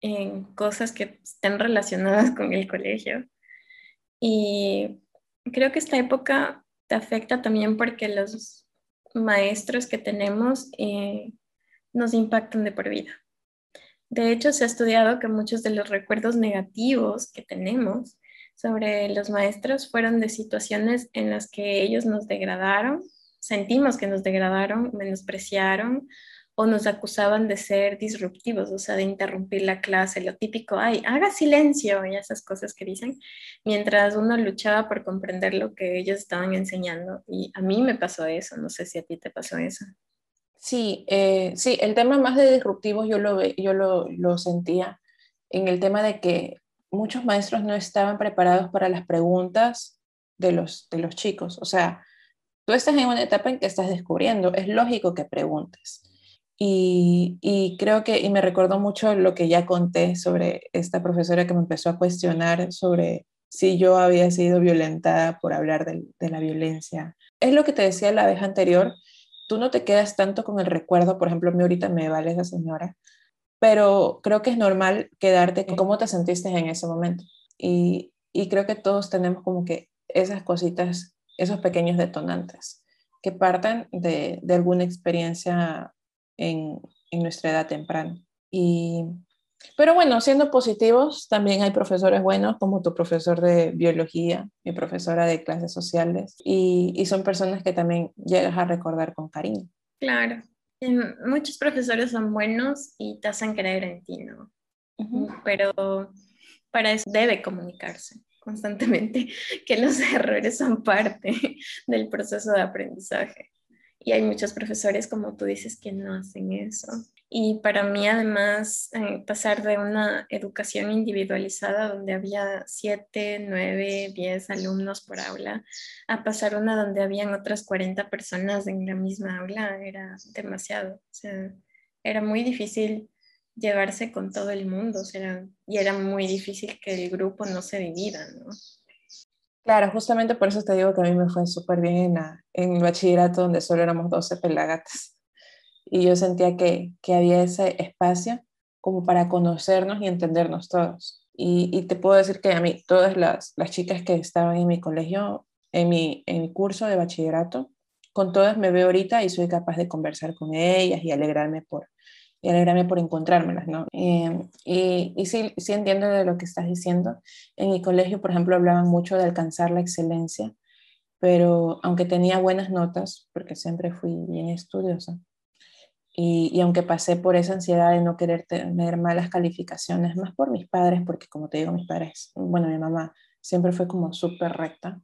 en cosas que están relacionadas con el colegio. Y creo que esta época te afecta también porque los maestros que tenemos eh, nos impactan de por vida. De hecho, se ha estudiado que muchos de los recuerdos negativos que tenemos sobre los maestros fueron de situaciones en las que ellos nos degradaron, sentimos que nos degradaron, menospreciaron o nos acusaban de ser disruptivos, o sea, de interrumpir la clase, lo típico, ay, haga silencio y esas cosas que dicen, mientras uno luchaba por comprender lo que ellos estaban enseñando. Y a mí me pasó eso, no sé si a ti te pasó eso. Sí, eh, sí, el tema más de disruptivos yo lo, yo lo, lo sentía en el tema de que muchos maestros no estaban preparados para las preguntas de los, de los chicos. O sea, tú estás en una etapa en que estás descubriendo, es lógico que preguntes. Y, y, creo que, y me recordó mucho lo que ya conté sobre esta profesora que me empezó a cuestionar sobre si yo había sido violentada por hablar de, de la violencia. Es lo que te decía la vez anterior, tú no te quedas tanto con el recuerdo, por ejemplo, a mí ahorita me vale esa señora, pero creo que es normal quedarte con cómo te sentiste en ese momento. Y, creo que todos tenemos como que esas cositas, esos pequeños detonantes que partan de, alguna experiencia en, en nuestra edad temprana. Y, pero bueno, siendo positivos, también hay profesores buenos, como tu profesor de biología, mi profesora de clases sociales, y, y son personas que también llegas a recordar con cariño. Claro, muchos profesores son buenos y te hacen creer en ti, ¿no? Pero para eso debe comunicarse constantemente que los errores son parte del proceso de aprendizaje. Y hay muchos profesores, como tú dices, que no hacen eso. Y para mí, además, eh, pasar de una educación individualizada donde había siete, nueve, diez alumnos por aula, a pasar una donde habían otras 40 personas en la misma aula, era demasiado. O sea, era muy difícil llevarse con todo el mundo, o sea, y era muy difícil que el grupo no se divida, ¿no? Claro, justamente por eso te digo que a mí me fue súper bien en, el bachillerato donde solo éramos 12 pelagatas. Y yo sentía que, que había ese espacio como para conocernos y entendernos todos. Y, y, te puedo decir que a mí, todas las, las chicas que estaban en mi colegio, en mi, en mi curso de bachillerato, con todas me veo ahorita y soy capaz de conversar con ellas y alegrarme por, y alegrarme por encontrármelas, ¿no? Em, y, y sí, sí entiendo de lo que estás diciendo. En mi colegio, por ejemplo, hablaban mucho de alcanzar la excelencia, pero aunque tenía buenas notas, porque siempre fui bien estudiosa, y, y, aunque pasé por esa ansiedad de no querer tener malas calificaciones, más por mis padres, porque como te digo, mis padres, bueno, mi mamá siempre fue como súper recta,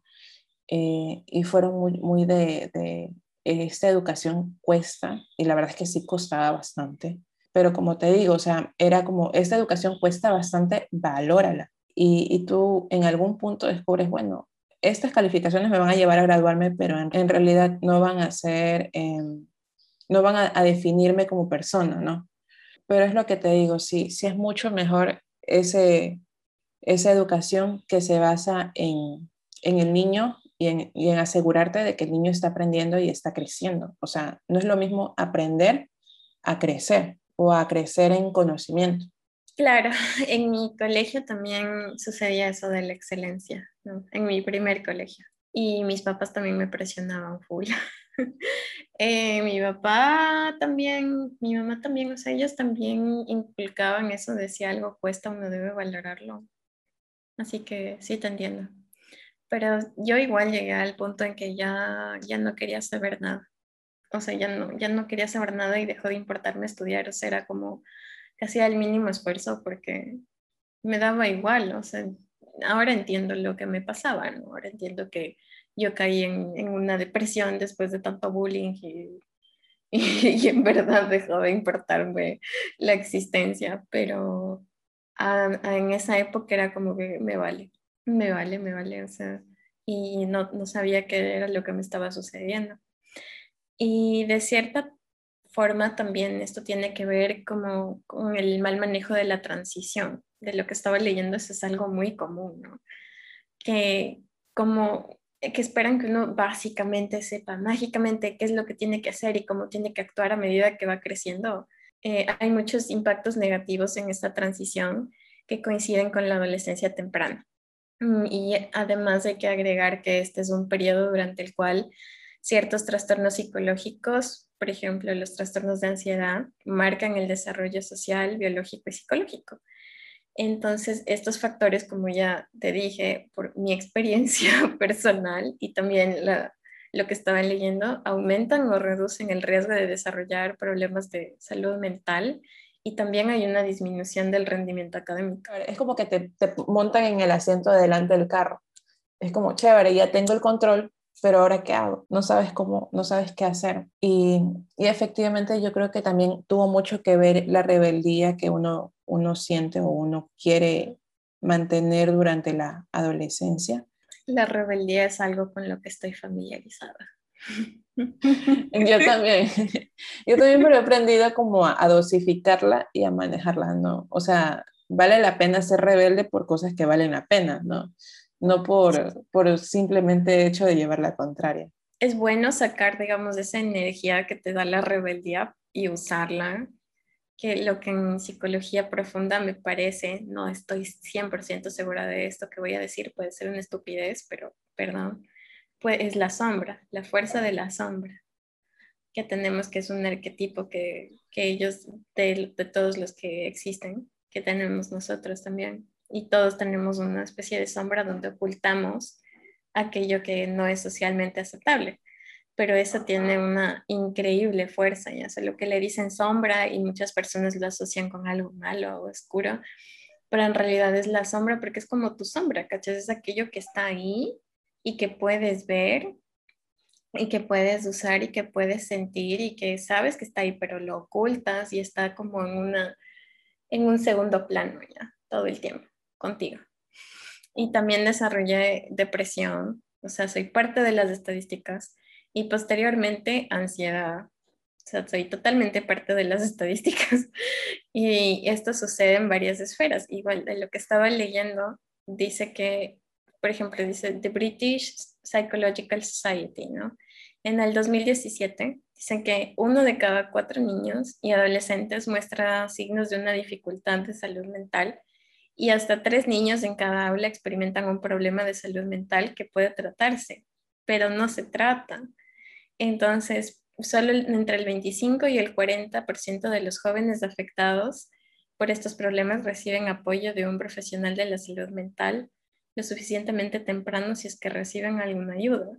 eh, y fueron muy, muy de, de, esta educación cuesta, y la verdad es que sí costaba bastante, pero como te digo, o sea, era como, esta educación cuesta bastante, valórala. Y, y tú en algún punto descubres, bueno, estas calificaciones me van a llevar a graduarme, pero en, realidad no van a ser, em, no van a, definirme como persona, ¿no? Pero es lo que te digo, sí, sí es mucho mejor ese, esa educación que se basa en, en el niño y en, y en, asegurarte de que el niño está aprendiendo y está creciendo. O sea, no es lo mismo aprender a crecer o a crecer en conocimiento. Claro, en mi colegio también sucedía eso de la excelencia, ¿no? En mi primer colegio. Y mis papás también me presionaban full. eh, mi papá también, mi mamá también, o sea, ellos también inculcaban eso de si algo cuesta uno debe valorarlo. Así que sí te entiendo. Pero yo igual llegué al punto en que ya, ya no quería saber nada. O sea, ya no, ya no quería saber nada y dejó de importarme estudiar. O sea, era como, hacía el mínimo esfuerzo porque me daba igual, o sea, ahora entiendo lo que me pasaba. Ahora entiendo que yo caí en, en una depresión después de tanto bullying y, y, en verdad dejó de importarme la existencia, pero en esa época era como que me vale, me vale, me vale, o sea, y no, no sabía qué era lo que me estaba sucediendo. Y de cierta forma también esto tiene que ver como con el mal manejo de la transición. De lo que estaba leyendo, eso es algo muy común, ¿no? Que como que esperan que uno básicamente sepa mágicamente qué es lo que tiene que hacer y cómo tiene que actuar a medida que va creciendo. Eh, hay muchos impactos negativos en esta transición que coinciden con la adolescencia temprana. Mm, y además hay que agregar que este es un periodo durante el cual ciertos trastornos psicológicos por ejemplo, los trastornos de ansiedad marcan el desarrollo social, biológico y psicológico. Entonces, estos factores, como ya te dije, por mi experiencia personal y también lo que estaba leyendo, aumentan o reducen el riesgo de desarrollar problemas de salud mental y también hay una disminución del rendimiento académico. Es como que te, montan en el asiento de delante del carro. Es como, chévere, ya tengo el control, pero ahora qué hago, no sabes cómo, no sabes qué hacer. Y, y, efectivamente yo creo que también tuvo mucho que ver la rebeldía que uno, uno siente o uno quiere mantener durante la adolescencia. La rebeldía es algo con lo que estoy familiarizada. Yo también, yo también pero he aprendido como a, a dosificarla y a manejarla, ¿no? O sea, vale la pena ser rebelde por cosas que valen la pena, ¿no? No por, por simplemente hecho de llevar la contraria. Es bueno sacar, digamos, esa energía que te da la rebeldía y usarla, que lo que en psicología profunda me parece, no estoy 100% segura de esto que voy a decir, puede ser una estupidez, pero perdón, pues es la sombra, la fuerza de la sombra que tenemos, que es un arquetipo que, que ellos, de, de todos los que existen, que tenemos nosotros también y todos tenemos una especie de sombra donde ocultamos aquello que no es socialmente aceptable. Pero eso tiene una increíble fuerza, ya sé lo que le dicen sombra y muchas personas lo asocian con algo malo o oscuro, pero en realidad es la sombra porque es como tu sombra, ¿cachas? Es aquello que está ahí y que puedes ver y que puedes usar y que puedes sentir y que sabes que está ahí, pero lo ocultas y está como en, una, en un segundo plano ya todo el tiempo contigo. Y también desarrollé depresión, o sea, soy parte de las estadísticas y posteriormente ansiedad. O sea, soy totalmente parte de las estadísticas y esto sucede en varias esferas. Igual de lo que estaba leyendo, dice que, por ejemplo, dice The British Psychological Society, ¿no? En el 2017 dicen que uno de cada cuatro niños y adolescentes muestra signos de una dificultad de salud mental y hasta tres niños en cada aula experimentan un problema de salud mental que puede tratarse, pero no se trata. Entonces, solo entre el 25 y el 40% de los jóvenes afectados por estos problemas reciben apoyo de un profesional de la salud mental lo suficientemente temprano si es que reciben alguna ayuda.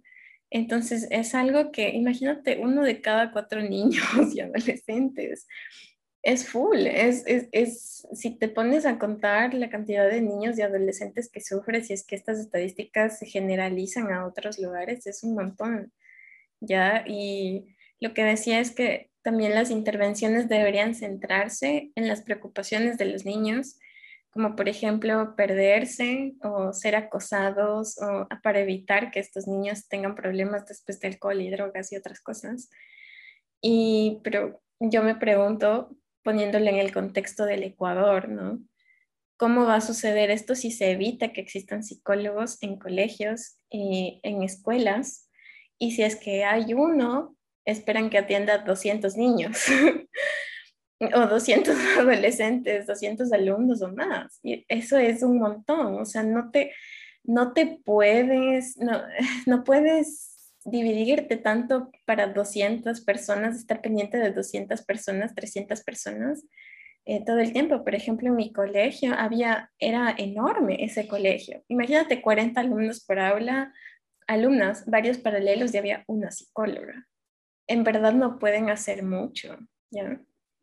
Entonces, es algo que, imagínate, uno de cada cuatro niños y adolescentes es full, es, es, es, si te pones a contar la cantidad de niños y adolescentes que sufren, si es que estas estadísticas se generalizan a otros lugares, es un montón. ¿ya? Y lo que decía es que también las intervenciones deberían centrarse en las preocupaciones de los niños, como por ejemplo perderse o ser acosados o para evitar que estos niños tengan problemas después de alcohol y drogas y otras cosas. Y pero yo me pregunto, poniéndole en el contexto del Ecuador, ¿no? ¿Cómo va a suceder esto si se evita que existan psicólogos en colegios, y en escuelas? Y si es que hay uno, esperan que atienda 200 niños o 200 adolescentes, 200 alumnos o más. Y eso es un montón, o sea, no te, no te puedes, no, no puedes dividirte tanto para 200 personas, estar pendiente de 200 personas, 300 personas eh, todo el tiempo. Por ejemplo, en mi colegio había, era enorme ese colegio. Imagínate 40 alumnos por aula, alumnas, varios paralelos y había una psicóloga en verdad no pueden hacer mucho, ¿ya?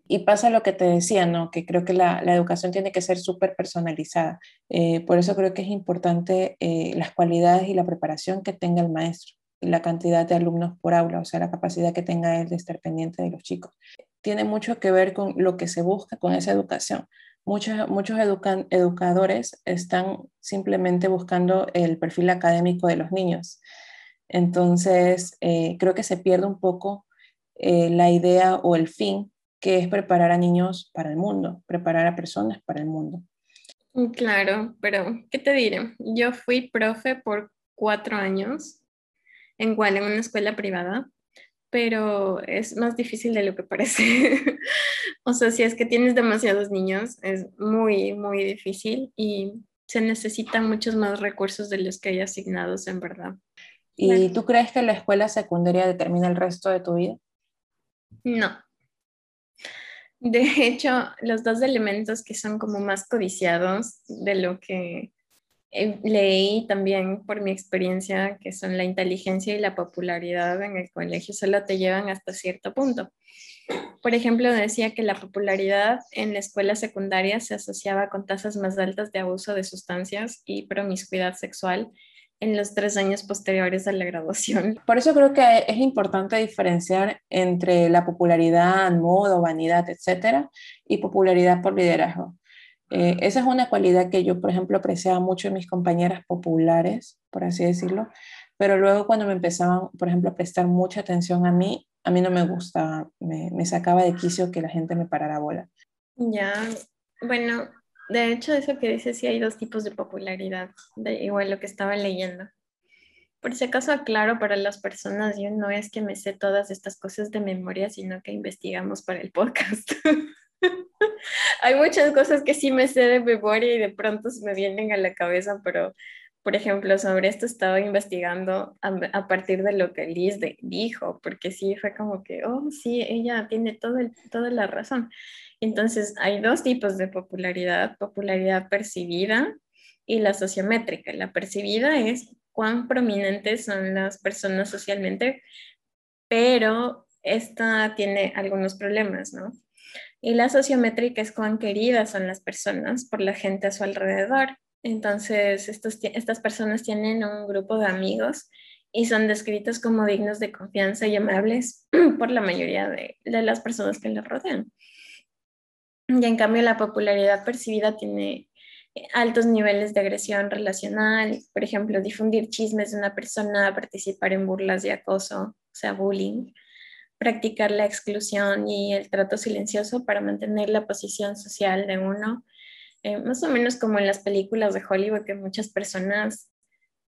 Y pasa lo que te decía, ¿no? Que creo que la, educación tiene que ser súper personalizada. Eh, por eso creo que es importante eh, las cualidades y la preparación que tenga el maestro la cantidad de alumnos por aula, o sea, la capacidad que tenga él de estar pendiente de los chicos. Tiene mucho que ver con lo que se busca con esa educación. Muchos, muchos educadores están simplemente buscando el perfil académico de los niños entonces, eh, creo que se pierde un poco eh, la idea o el fin que es preparar a niños para el mundo, preparar a personas para el mundo. Claro, pero ¿qué te diré? Yo fui profe por cuatro años, en igual en una escuela privada, pero es más difícil de lo que parece. o sea, si es que tienes demasiados niños, es muy, muy difícil y se necesitan muchos más recursos de los que hay asignados en verdad. ¿Y tú crees que la escuela secundaria determina el resto de tu vida? No. De hecho, los dos elementos que son como más codiciados de lo que leí también por mi experiencia, que son la inteligencia y la popularidad en el colegio, solo te llevan hasta cierto punto. Por ejemplo, decía que la popularidad en la escuela secundaria se asociaba con tasas más altas de abuso de sustancias y promiscuidad sexual en los tres años posteriores a la graduación. Por eso creo que es importante diferenciar entre la popularidad, modo, vanidad, etcétera, y popularidad por liderazgo. Eh, esa es una cualidad que yo, por ejemplo, apreciaba mucho en mis compañeras populares, por así decirlo, pero luego cuando me empezaban, por ejemplo, a prestar mucha atención a mí, a mí no me gusta, me, me sacaba de quicio que la gente me parara bola. Ya, bueno, de hecho, eso que dices, sí hay dos tipos de popularidad, igual lo que estaba leyendo. Por si acaso aclaro para las personas, yo no es que me sé todas estas cosas de memoria, sino que investigamos para el podcast. hay muchas cosas que sí me sé de memoria y de pronto se me vienen a la cabeza, pero por ejemplo, sobre esto estaba investigando a, partir de lo que Liz dijo, porque sí fue como que, oh, sí, ella tiene todo toda la razón. Entonces, hay dos tipos de popularidad, popularidad percibida y la sociométrica. La percibida es cuán prominentes son las personas socialmente, pero esta tiene algunos problemas, ¿no? Y la sociométrica es cuán queridas son las personas por la gente a su alrededor. Entonces, estas personas tienen un grupo de amigos y son descritos como dignos de confianza y amables por la mayoría de, de las personas que les rodean. Y en cambio la popularidad percibida tiene eh, altos niveles de agresión relacional, por ejemplo, difundir chismes de una persona, participar en burlas de acoso, o sea, bullying, practicar la exclusión y el trato silencioso para mantener la posición social de uno, eh, más o menos como en las películas de Hollywood que muchas personas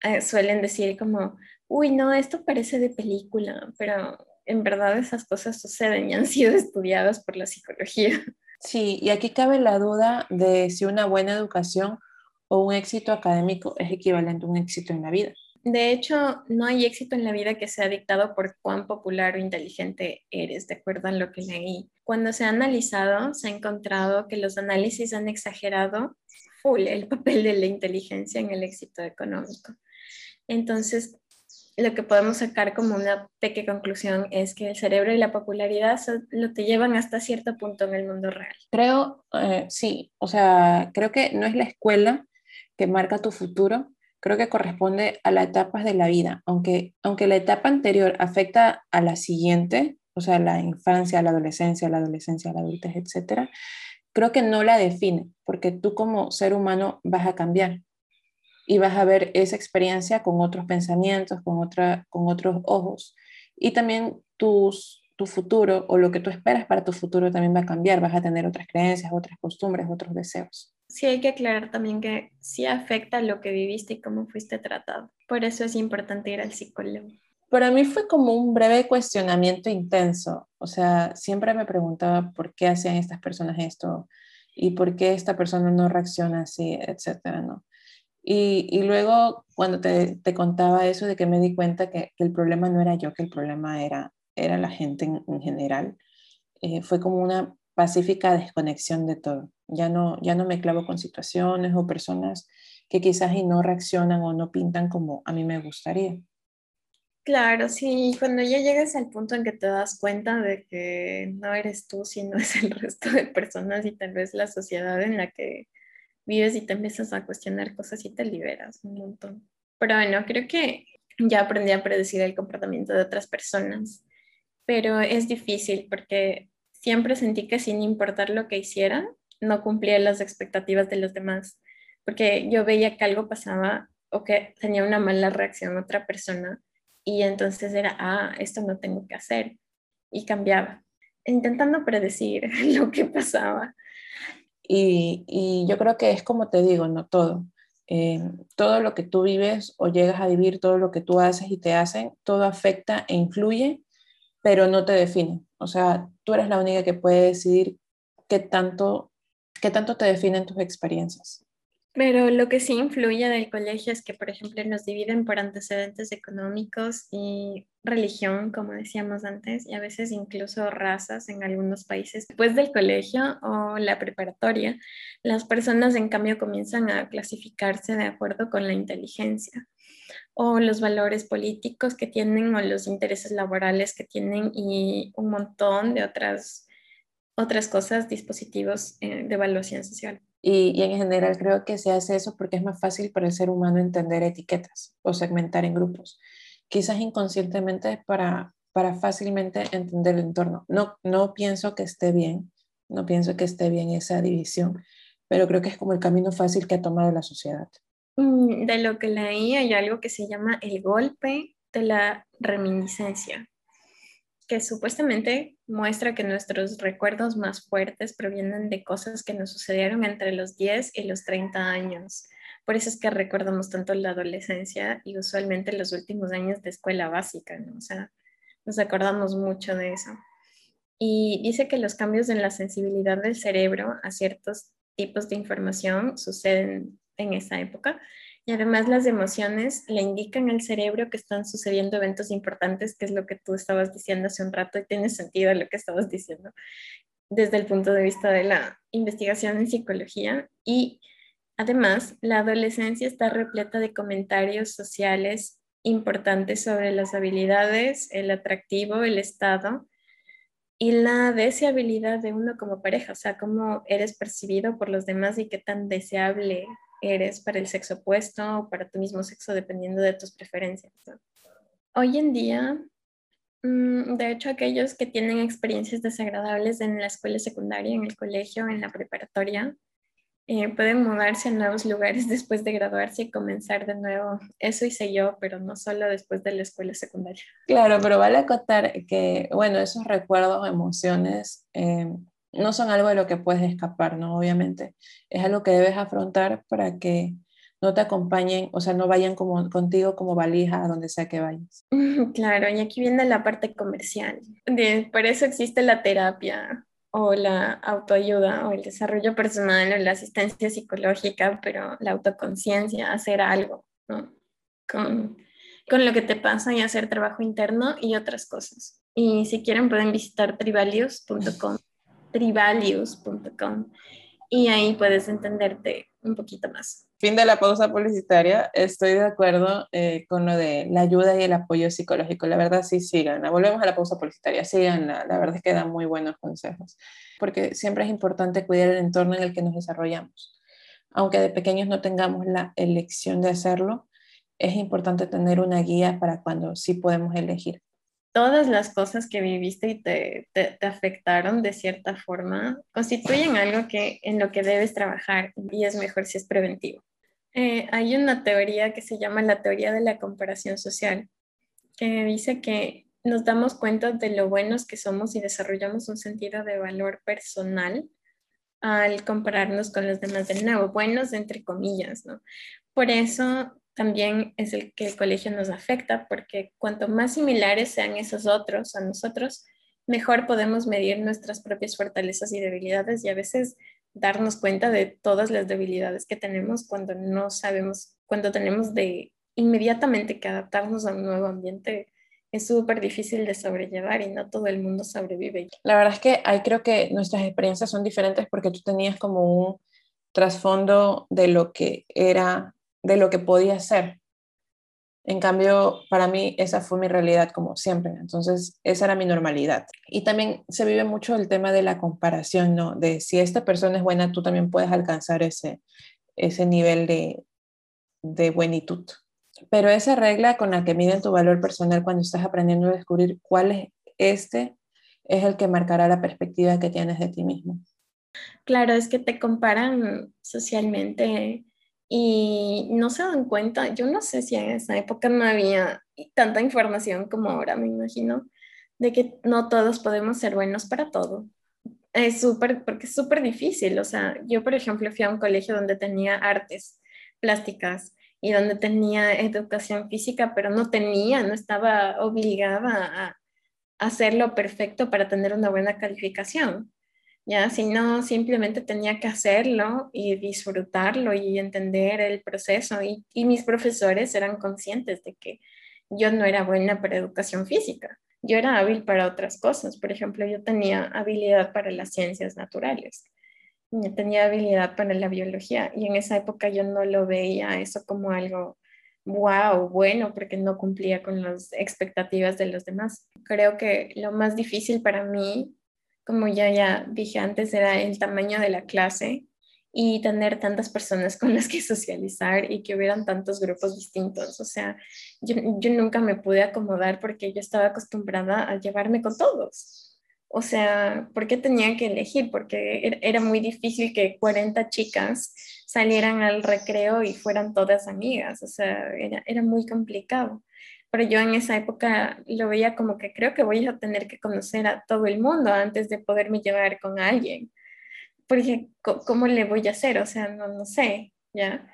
eh, suelen decir como, uy, no, esto parece de película, pero en verdad esas cosas suceden y han sido estudiadas por la psicología. Sí, y aquí cabe la duda de si una buena educación o un éxito académico es equivalente a un éxito en la vida. De hecho, no hay éxito en la vida que sea dictado por cuán popular o inteligente eres, de acuerdo a lo que leí. Cuando se ha analizado, se ha encontrado que los análisis han exagerado full el papel de la inteligencia en el éxito económico. Entonces, lo que podemos sacar como una pequeña conclusión es que el cerebro y la popularidad lo te llevan hasta cierto punto en el mundo real. Creo, eh, sí, o sea, creo que no es la escuela que marca tu futuro, creo que corresponde a las etapas de la vida, aunque, aunque la etapa anterior afecta a la siguiente, o sea, la infancia, la adolescencia, la adolescencia, la adultez, etcétera, creo que no la define, porque tú como ser humano vas a cambiar y vas a ver esa experiencia con otros pensamientos, con, otra, con otros ojos. Y también tus, tu futuro o lo que tú esperas para tu futuro también va a cambiar, vas a tener otras creencias, otras costumbres, otros deseos. Sí, hay que aclarar también que sí afecta lo que viviste y cómo fuiste tratado. Por eso es importante ir al psicólogo. Para mí fue como un breve cuestionamiento intenso. O sea, siempre me preguntaba por qué hacían estas personas esto y por qué esta persona no reacciona así, etcétera, ¿no? Y, y luego cuando te, te, contaba eso de que me di cuenta que, el problema no era yo, que el problema era, era la gente en, en general, eh, fue como una pacífica desconexión de todo. Ya no, ya no me clavo con situaciones o personas que quizás y no reaccionan o no pintan como a mí me gustaría. Claro, sí, cuando ya llegas al punto en que te das cuenta de que no eres tú, sino es el resto de personas y tal vez la sociedad en la que vives y te empiezas a cuestionar cosas y te liberas un montón. Pero bueno, creo que ya aprendí a predecir el comportamiento de otras personas, pero es difícil porque siempre sentí que sin importar lo que hiciera, no cumplía las expectativas de los demás, porque yo veía que algo pasaba o que tenía una mala reacción otra persona y entonces era, ah, esto no tengo que hacer. Y cambiaba, intentando predecir lo que pasaba. Y, y yo creo que es como te digo, no todo. Eh, todo lo que tú vives o llegas a vivir, todo lo que tú haces y te hacen, todo afecta e influye, pero no te define. O sea, tú eres la única que puede decidir qué tanto, qué tanto te definen tus experiencias. Pero lo que sí influye del colegio es que, por ejemplo, nos dividen por antecedentes económicos y religión, como decíamos antes, y a veces incluso razas en algunos países. Después del colegio o la preparatoria, las personas en cambio comienzan a clasificarse de acuerdo con la inteligencia o los valores políticos que tienen o los intereses laborales que tienen y un montón de otras, otras cosas, dispositivos eh, de evaluación social. Y, en general creo que se hace eso porque es más fácil para el ser humano entender etiquetas o segmentar en grupos. Quizás inconscientemente para, para fácilmente entender el entorno. No, no pienso que esté bien, no pienso que esté bien esa división, pero creo que es como el camino fácil que ha tomado la sociedad. Mm, de lo que leí hay algo que se llama el golpe de la reminiscencia que supuestamente muestra que nuestros recuerdos más fuertes provienen de cosas que nos sucedieron entre los 10 y los 30 años. Por eso es que recordamos tanto la adolescencia y usualmente los últimos años de escuela básica, ¿no? O sea, nos acordamos mucho de eso. Y dice que los cambios en la sensibilidad del cerebro a ciertos tipos de información suceden en esa época y además las emociones le indican al cerebro que están sucediendo eventos importantes, que es lo que tú estabas diciendo hace un rato y tiene sentido lo que estabas diciendo desde el punto de vista de la investigación en psicología. Y además la adolescencia está repleta de comentarios sociales importantes sobre las habilidades, el atractivo, el estado y la deseabilidad de uno como pareja, o sea, cómo eres percibido por los demás y qué tan deseable eres para el sexo opuesto o para tu mismo sexo, dependiendo de tus preferencias. Hoy en día, mm, de hecho, aquellos que tienen experiencias desagradables en la escuela secundaria, en el colegio, en la preparatoria, eh, pueden mudarse a nuevos lugares después de graduarse y comenzar de nuevo. Eso hice yo, pero no solo después de la escuela secundaria. Claro, pero vale acotar que, bueno, esos recuerdos, emociones, eh, no son algo de lo que puedes escapar, ¿no? Obviamente, es algo que debes afrontar para que no te acompañen, o sea, no vayan como, contigo como valija a donde sea que vayas. Claro, y aquí viene la parte comercial. por eso existe la terapia o la autoayuda o el desarrollo personal o la asistencia psicológica, pero la autoconciencia, hacer algo, ¿no? Con, con lo que te pasa y hacer trabajo interno y otras cosas. Y si quieren pueden visitar tribalios.com trivalius.com y ahí puedes entenderte un poquito más. Fin de la pausa publicitaria. Estoy de acuerdo eh, con lo de la ayuda y el apoyo psicológico. La verdad, sí, síganla. Volvemos a la pausa publicitaria. Síganla. La verdad es que da muy buenos consejos. Porque siempre es importante cuidar el entorno en el que nos desarrollamos. Aunque de pequeños no tengamos la elección de hacerlo, es importante tener una guía para cuando sí podemos elegir. Todas las cosas que viviste y te, te, afectaron de cierta forma constituyen algo que, en lo que debes trabajar y es mejor si es preventivo. Eh, hay una teoría que se llama la teoría de la comparación social, que dice que nos damos cuenta de lo buenos que somos y desarrollamos un sentido de valor personal al compararnos con los demás de nuevo, buenos entre comillas, ¿no? Por eso también es el que el colegio nos afecta, porque cuanto más similares sean esos otros a nosotros, mejor podemos medir nuestras propias fortalezas y debilidades y a veces darnos cuenta de todas las debilidades que tenemos cuando no sabemos, cuando tenemos de inmediatamente que adaptarnos a un nuevo ambiente es súper difícil de sobrellevar y no todo el mundo sobrevive. La verdad es que ahí creo que nuestras experiencias son diferentes porque tú tenías como un trasfondo de lo que era, de lo que podía ser. En cambio, para mí esa fue mi realidad como siempre. Entonces, esa era mi normalidad. Y también se vive mucho el tema de la comparación, ¿no? De si esta persona es buena, tú también puedes alcanzar ese, ese nivel de, de buenitud. Pero esa regla con la que miden tu valor personal cuando estás aprendiendo a descubrir cuál es este, es el que marcará la perspectiva que tienes de ti mismo. Claro, es que te comparan socialmente y no se dan cuenta. Yo no sé si en esa época no había tanta información como ahora, me imagino, de que no todos podemos ser buenos para todo. Es súper, porque es súper difícil. O sea, yo, por ejemplo, fui a un colegio donde tenía artes plásticas y donde tenía educación física, pero no tenía, no estaba obligada a hacerlo perfecto para tener una buena calificación, ¿ya? Sino simplemente tenía que hacerlo y disfrutarlo y entender el proceso. Y, y mis profesores eran conscientes de que yo no era buena para educación física, yo era hábil para otras cosas. Por ejemplo, yo tenía habilidad para las ciencias naturales tenía habilidad para la biología y en esa época yo no lo veía eso como algo wow, bueno, porque no cumplía con las expectativas de los demás. Creo que lo más difícil para mí, como ya, ya dije antes, era el tamaño de la clase y tener tantas personas con las que socializar y que hubieran tantos grupos distintos. O sea, yo, yo nunca me pude acomodar porque yo estaba acostumbrada a llevarme con todos. O sea, ¿por qué tenía que elegir? Porque er, era muy difícil que 40 chicas salieran al recreo y fueran todas amigas. O sea, era, era muy complicado. Pero yo en esa época lo veía como que creo que voy a tener que conocer a todo el mundo antes de poderme llevar con alguien. Porque, ¿cómo le voy a hacer? O sea, no, no sé, ¿ya?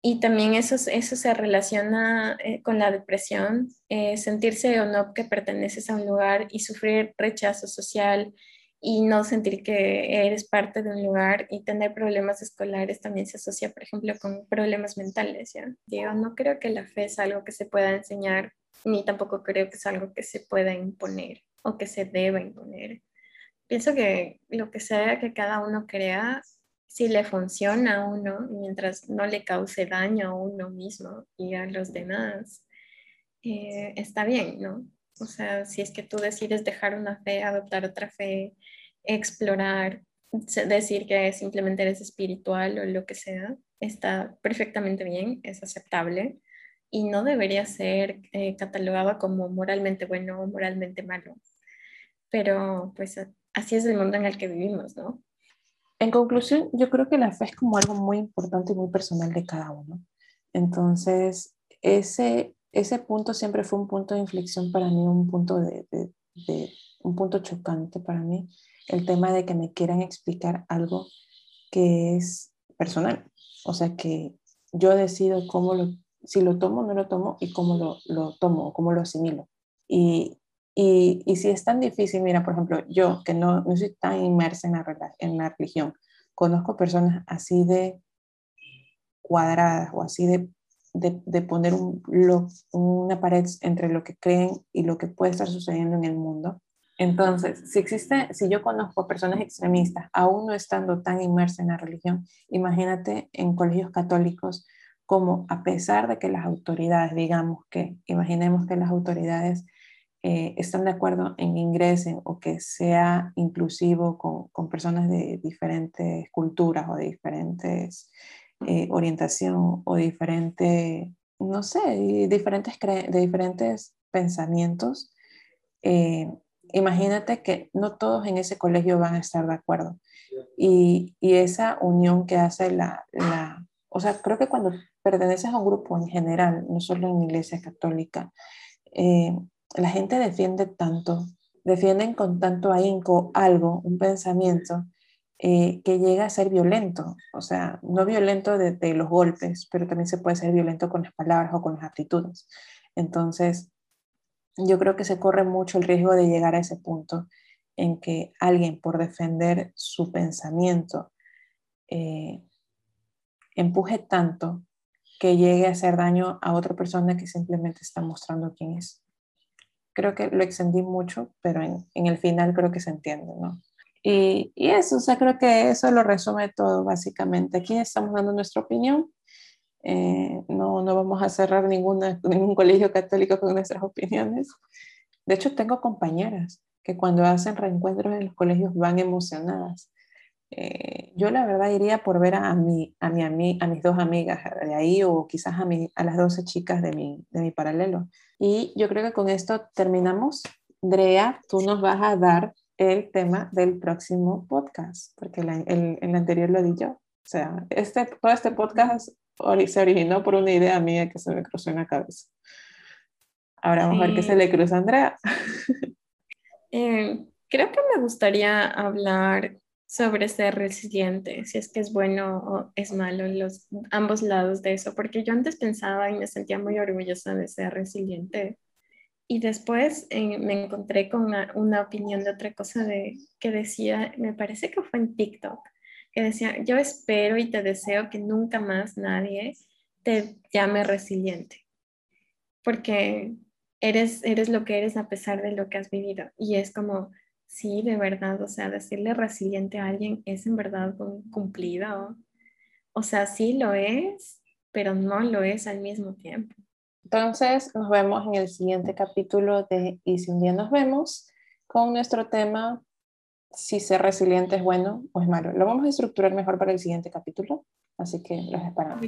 Y también eso, eso se relaciona eh, con la depresión, eh, sentirse o no que perteneces a un lugar y sufrir rechazo social y no sentir que eres parte de un lugar y tener problemas escolares también se asocia, por ejemplo, con problemas mentales. ¿ya? Yo no creo que la fe es algo que se pueda enseñar, ni tampoco creo que es algo que se pueda imponer o que se deba imponer. Pienso que lo que sea que cada uno crea si le funciona a uno, mientras no le cause daño a uno mismo y a los demás, eh, está bien, ¿no? O sea, si es que tú decides dejar una fe, adoptar otra fe, explorar, decir que simplemente eres espiritual o lo que sea, está perfectamente bien, es aceptable y no debería ser eh, catalogado como moralmente bueno o moralmente malo. Pero pues así es el mundo en el que vivimos, ¿no? En conclusión, yo creo que la fe es como algo muy importante y muy personal de cada uno. Entonces, ese, ese punto siempre fue un punto de inflexión para mí, un punto, de, de, un punto chocante para mí, el tema de que me quieran explicar algo que es personal. O sea, que yo decido cómo lo, si lo tomo o no lo tomo y cómo lo, lo tomo, cómo lo asimilo. Y, y, y, si es tan difícil, mira, por ejemplo, yo que no, no soy tan inmersa en la, en la religión, conozco personas así de cuadradas o así de, de, poner una pared entre lo que creen y lo que puede estar sucediendo en el mundo. Entonces, si existe, si yo conozco personas extremistas, aún no estando tan inmersas en la religión, imagínate en colegios católicos como a pesar de que las autoridades, digamos que, imaginemos que las autoridades eh, están de acuerdo en ingresen o que sea inclusivo con personas de diferentes culturas o de diferentes eh, orientación o diferente no sé, diferentes, de diferentes pensamientos. Eh, imagínate que no todos en ese colegio van a estar de acuerdo. Y, y esa unión que hace la, la, o sea, creo que cuando perteneces a un grupo en general, no solo en iglesia católica, eh, la gente defiende tanto, defienden con tanto ahínco algo, un pensamiento, eh, que llega a ser violento. O sea, no violento de, de, los golpes, pero también se puede ser violento con las palabras o con las actitudes. Entonces, yo creo que se corre mucho el riesgo de llegar a ese punto en que alguien por defender su pensamiento eh, empuje tanto que llegue a hacer daño a otra persona que simplemente está mostrando quién es. Creo que lo extendí mucho, pero en, en el final creo que se entiende, ¿no? Y, y, eso, o sea, creo que eso lo resume todo, básicamente. Aquí estamos dando nuestra opinión. Eh, no, no vamos a cerrar ninguna, ningún colegio católico con nuestras opiniones. De hecho, tengo compañeras que cuando hacen reencuentros en los colegios van emocionadas eh, yo la verdad iría por ver a, mi, a, mi, a mis dos amigas de ahí o quizás a, mi, a las 12 chicas de mi, de mi paralelo. Y yo creo que con esto terminamos. Drea, tú nos vas a dar el tema del próximo podcast, porque el, el, el anterior lo di yo. O sea, este, todo este podcast se originó por una idea mía que se me cruzó en la cabeza. Ahora vamos a ver qué se le cruza a Andrea. Eh, creo que me gustaría hablar sobre ser resiliente, si es que es bueno o es malo, los ambos lados de eso, porque yo antes pensaba y me sentía muy orgullosa de ser resiliente. Y después eh, me encontré con una, opinión de otra cosa de, que decía, me parece que fue en TikTok, que decía, yo espero y te deseo que nunca más nadie te llame resiliente, porque eres, eres lo que eres a pesar de lo que has vivido. Y es como, Sí, de verdad, o sea, decirle resiliente a alguien es en verdad cumplido. O sea, sí lo es, pero no lo es al mismo tiempo. Entonces, nos vemos en el siguiente capítulo de Y si un día nos vemos con nuestro tema si ser resiliente es bueno o es malo. Lo vamos a estructurar mejor para el siguiente capítulo, así que los esperamos.